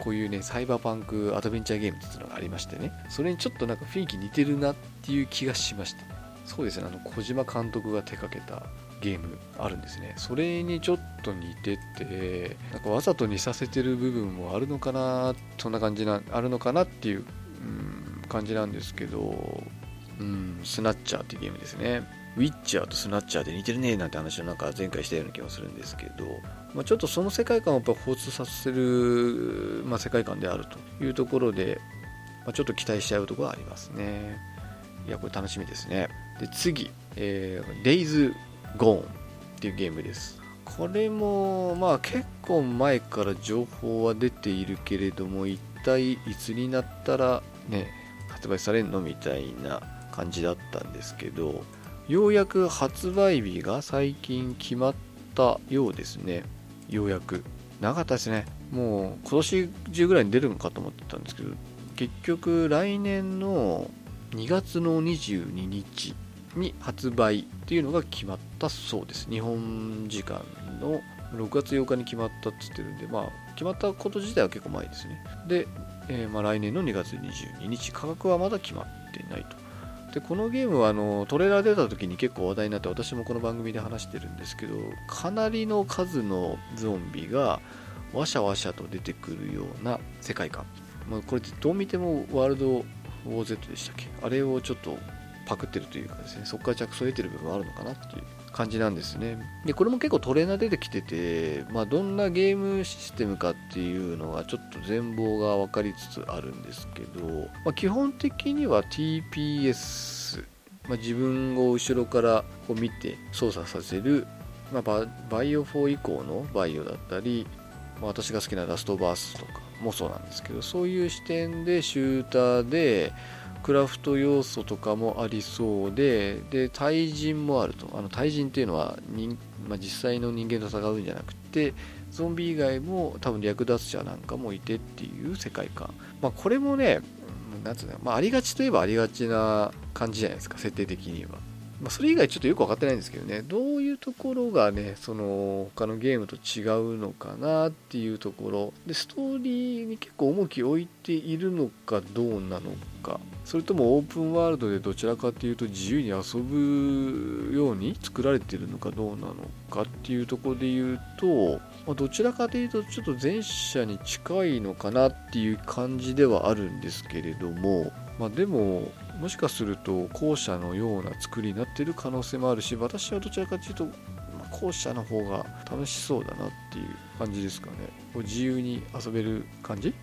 こういうね、サイバーパンクアドベンチャーゲームっていうのがありましてね、それにちょっとなんか雰囲気似てるなっていう気がしました。そうですね、あの、小島監督が手掛けたゲームあるんですね。それにちょっと似ててなんかわざと似させてる部分もあるのかなそんな感じなあるのかなっていう、うん、感じなんですけど、うん、スナッチャーっていうゲームですね。ウィッチャーとスナッチャーで似てるねなんて話をなんか前回したような気もするんですけど、まあ、ちょっとその世界観をやっぱ放出させる、まあ、世界観であるというところで、まあ、ちょっと期待しちゃうところはありますね。いやこれ楽しみですね。で次、えー、Days Gone っていうゲームです。これもまあ結構前から情報は出ているけれども一体いつになったらね発売されるのみたいな感じだったんですけどようやく発売日が最近決まったようですね。ようやく。なかったですね。もう今年中ぐらいに出るのかと思ってたんですけど結局来年の2月の22日に発売っていうのが決まったそうです。日本時間の6月8日に決まったって言ってるんでまあ決まったこと自体は結構前ですね。で、えー、まあ、来年の2月22日価格はまだ決まってないと。でこのゲームはあのトレーラー出た時に結構話題になって私もこの番組で話してるんですけどかなりの数のゾンビがわしゃわしゃと出てくるような世界観、まあ、これどう見てもワールドウォー Z でしたっけ？あれをちょっとパクってるというかですねそこから着想を得てる部分はあるのかなっていう。感じなんですね。でこれも結構トレーナー出てきてて、まあ、どんなゲームシステムかっていうのはちょっと全貌が分かりつつあるんですけど、まあ、基本的には TPS、まあ、自分を後ろからこう見て操作させる、まあ、バイオ4以降のバイオだったり、まあ、私が好きなラストバースとかもそうなんですけどそういう視点でシューターでクラフト要素とかもありそうでで対人もあると。あの対人っていうのは人、まあ、実際の人間と戦うんじゃなくてゾンビ以外も多分略奪者なんかもいてっていう世界観、まあ、これもねなんつうの、まあ、ありがちといえばありがちな感じじゃないですか設定的には。まあ、それ以外ちょっとよく分かってないんですけどね。どういうところがねその他のゲームと違うのかなっていうところ。でストーリーに結構重きを置いているのかどうなのか。それともオープンワールドでどちらかというと自由に遊ぶように作られてるのかどうなのかっていうところで言うと、まあ、どちらかというとちょっと前者に近いのかなっていう感じではあるんですけれども、まあ、でももしかすると後者のような作りになっている可能性もあるし私はどちらかというと、まあ、後者の方が楽しそうだなっていう感じですかね。自由に遊べる感じ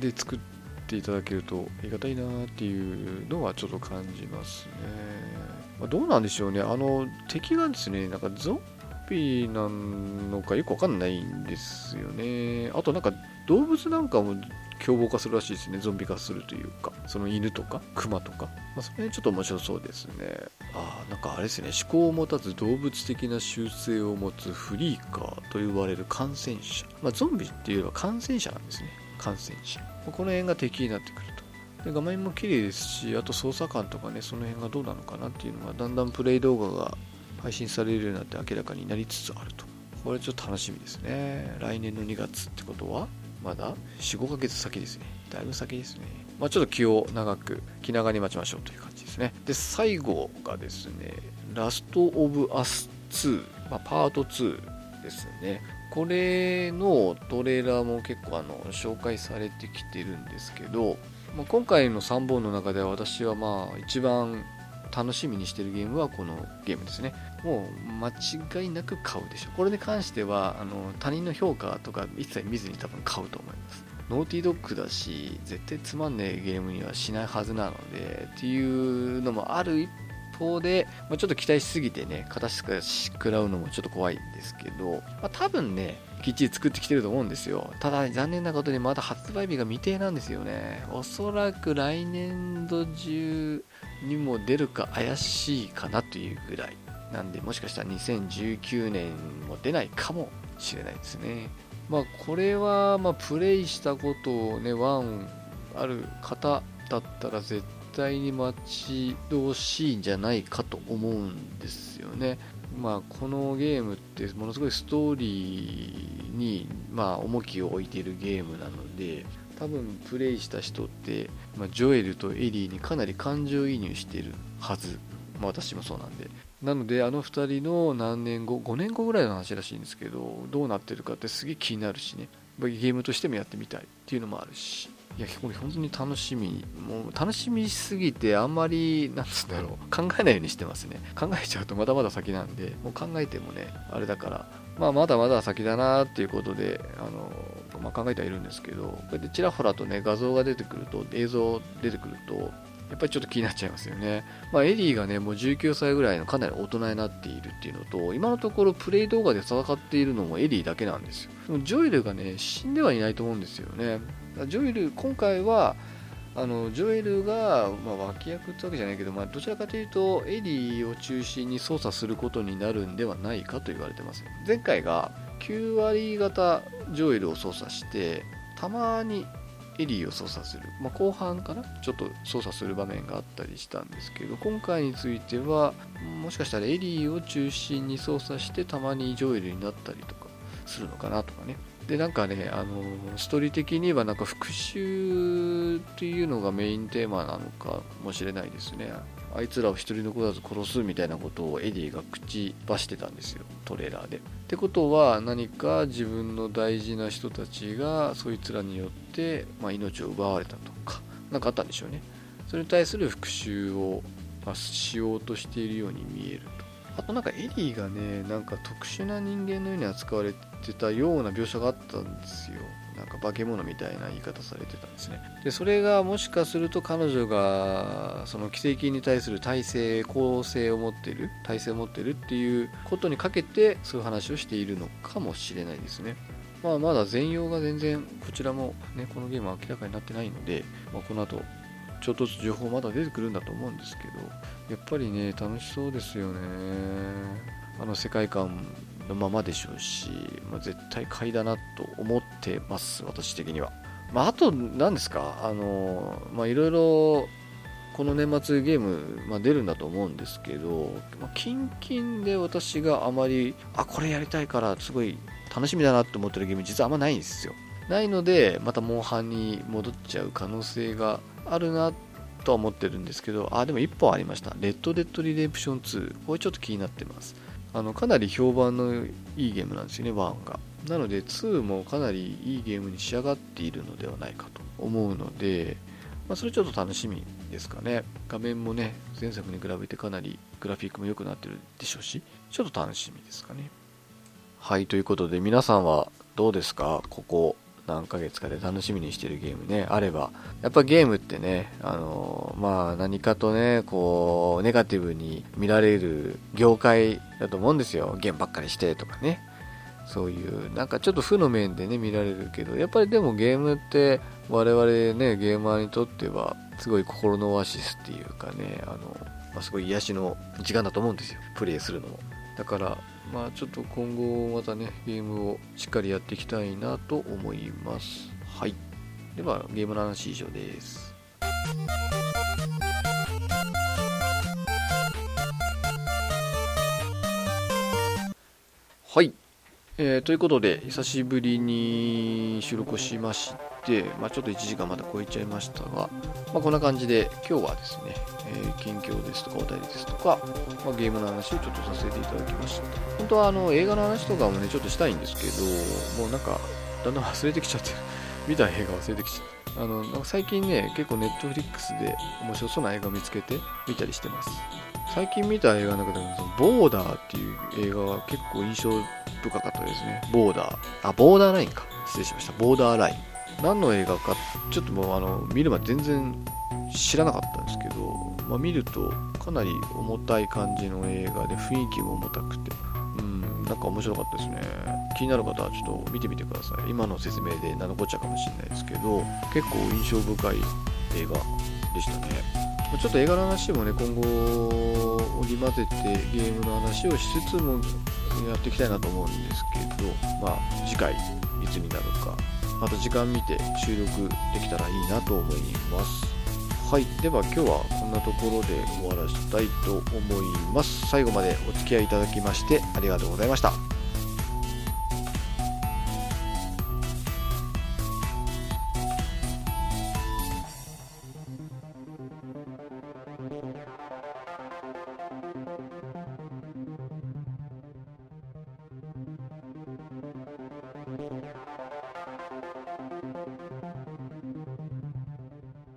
で作っていただけるとありがたいなっていうのはちょっと感じますね、どうなんでしょうね。あの敵がですねなんかゾンビなのかよくわかんないんですよね。あとなんか動物なんかも凶暴化するらしいですね。ゾンビ化するというか。その犬とかクマとか、まあ、その辺ちょっと面白そうですね。ああなんかあれですね。思考を持たず動物的な習性を持つフリーカーと言われる感染者、まあ、ゾンビっていうのは感染者なんですね。感染者。この辺が敵になってくると。で画面も綺麗ですしあと操作感とかねその辺がどうなのかなっていうのがだんだんプレイ動画が配信されるようになって明らかになりつつあるとこれちょっと楽しみですね来年の2月ってことはまだ4、5ヶ月先ですね。だいぶ先ですね。まあ、ちょっと気を長く、気長に待ちましょうという感じですね。で、最後がですね、ラストオブアス2、まあ、パート2ですね。これのトレーラーも結構あの紹介されてきてるんですけど、まあ、今回の3本の中では私はまあ一番楽しみにしてるゲームはこのゲームですね。もう間違いなく買うでしょ。これに関してはあの他人の評価とか一切見ずに多分買うと思います。ノーティードッグだし、絶対つまんねえゲームにはしないはずなので、っていうのもある一方で、まあ、ちょっと期待しすぎてね、形食らうのもちょっと怖いんですけど、まあ、多分ね、きっちり作ってきてると思うんですよ。ただ、残念なことにまだ発売日が未定なんですよね。おそらく来年度中にも出るか怪しいかなというぐらいなんでもしかしたら2019年も出ないかもしれないですね。まあこれはまプレイしたことをねワンある方だったら絶対に待ち遠しいんじゃないかと思うんですよね。まあこのゲームってものすごいストーリーにま重きを置いているゲームなので多分プレイした人って、ま、ジョエルとエリーにかなり感情移入してるはず、まあ、私もそうなんで。なのであの2人の何年後5年後ぐらいの話らしいんですけどどうなってるかってすげえ気になるしね。ゲームとしてもやってみたいっていうのもあるし。いやこれ本当に楽しみ。もう楽しみすぎてあんまりなんつうんだろう考えないようにしてますね。考えちゃうとまだまだ先なんでもう考えてもねあれだから。まあまだまだ先だなっていうことであのまあ、考えてはいるんですけどこうやってちらほらとね画像が出てくると映像出てくるとやっぱりちょっと気になっちゃいますよね。まあ、エリーがね、もう19歳ぐらいのかなり大人になっているっていうのと、今のところプレイ動画で戦っているのもエリーだけなんですよ。ジョエルがね、死んではいないと思うんですよね。ジョエル、今回は、あのジョエルが、まあ、脇役ってわけじゃないけど、まあ、どちらかというとエリーを中心に操作することになるんではないかと言われてます前回が9割型ジョエルを操作してたまにエリーを操作する、まあ、後半かなちょっと操作する場面があったりしたんですけど今回についてはもしかしたらエリーを中心に操作してたまにジョエルになったりとかするのかなとかね。でなんかねあのストーリー的にはなんか復讐っていうのがメインテーマなのかもしれないですね。あいつらを一人残らず殺すみたいなことをエディが口ばしてたんですよ。トレーラーで。ってことは何か自分の大事な人たちがそいつらによって、まあ、命を奪われたとか何かあったんでしょうね。それに対する復讐を、まあ、しようとしているように見えると。あとなんかエリーがねなんか特殊な人間のように扱われてたような描写があったんですよ。なんか化け物みたいな言い方されてたんですね。でそれがもしかすると彼女がその奇跡に対する体制構成を持ってる体制を持ってるっていうことにかけてそういう話をしているのかもしれないですね。まあまだ全容が全然こちらもねこのゲームは明らかになってないので、まあ、この後ちょっとずつ情報まだ出てくるんだと思うんですけどやっぱりね楽しそうですよね。あの世界観のままでしょうし、まあ、絶対買いだなと思ってます、私的には。まあ、あと、何ですか、あの、まあ、いろいろ、この年末ゲーム、まあ、出るんだと思うんですけど、まあ、キンキンで私があまり、あ、これやりたいから、すごい楽しみだなって思ってるゲーム、実はあんまないんですよ。ないので、またモンハンに戻っちゃう可能性があるなとは思ってるんですけど、あ、でも1本ありました。レッド・デッド・リデンプション2。これちょっと気になってます。あのかなり評判のいいゲームなんですよね1が。なので2もかなりいいゲームに仕上がっているのではないかと思うので、まあ、それちょっと楽しみですかね。画面もね前作に比べてかなりグラフィックも良くなってるでしょうしちょっと楽しみですかね。はいということで皆さんはどうですか？ここ。何ヶ月かで楽しみにしてるゲームね、あれば、やっぱゲームってね、あのまあ何かとね、こう、ネガティブに見られる業界だと思うんですよ。ゲームばっかりしてとかね。そういう、なんかちょっと負の面でね、見られるけど、やっぱりでもゲームって我々ね、ゲーマーにとっては、すごい心のオアシスっていうかね、あの、まあ、すごい癒しの時間だと思うんですよ。プレイするのも。だから、まあちょっと今後またね、ゲームをしっかりやっていきたいなと思います。はい。では、ゲームの話以上です。はい。えー、ということで、久しぶりに収録しましたて、まあ、ちょっと1時間まだ超えちゃいましたが、まあ、こんな感じで、今日はですね、えー、近況ですとかお便りですとか、まあ、ゲームの話をちょっとさせていただきました。本当はあの映画の話とかもね、ちょっとしたいんですけど、もうなんか、だんだん忘れてきちゃって、見た映画忘れてきちゃって。あの、なんか最近ね、結構ネットフリックスで面白そうな映画見つけて見たりしてます。最近見た映画の中でも、そのボーダーっていう映画が結構印象深かったですね。ボーダー。あ、ボーダーラインか。失礼しました。ボーダーライン。何の映画か、ちょっともうあの、見るまで全然知らなかったんですけど、まあ、見るとかなり重たい感じの映画で雰囲気も重たくて、うん、なんか面白かったですね。気になる方はちょっと見てみてください。今の説明で何のこっちゃうかもしれないですけど、結構印象深い映画でしたね。ちょっと映画の話もね、今後織り交ぜてゲームの話をしつつもやっていきたいなと思うんですけど、まあ、次回いつになるか、また時間見て収録できたらいいなと思います。はい。では今日はこんなところで終わらせたいと思います。最後までお付き合いいただきましてありがとうございました。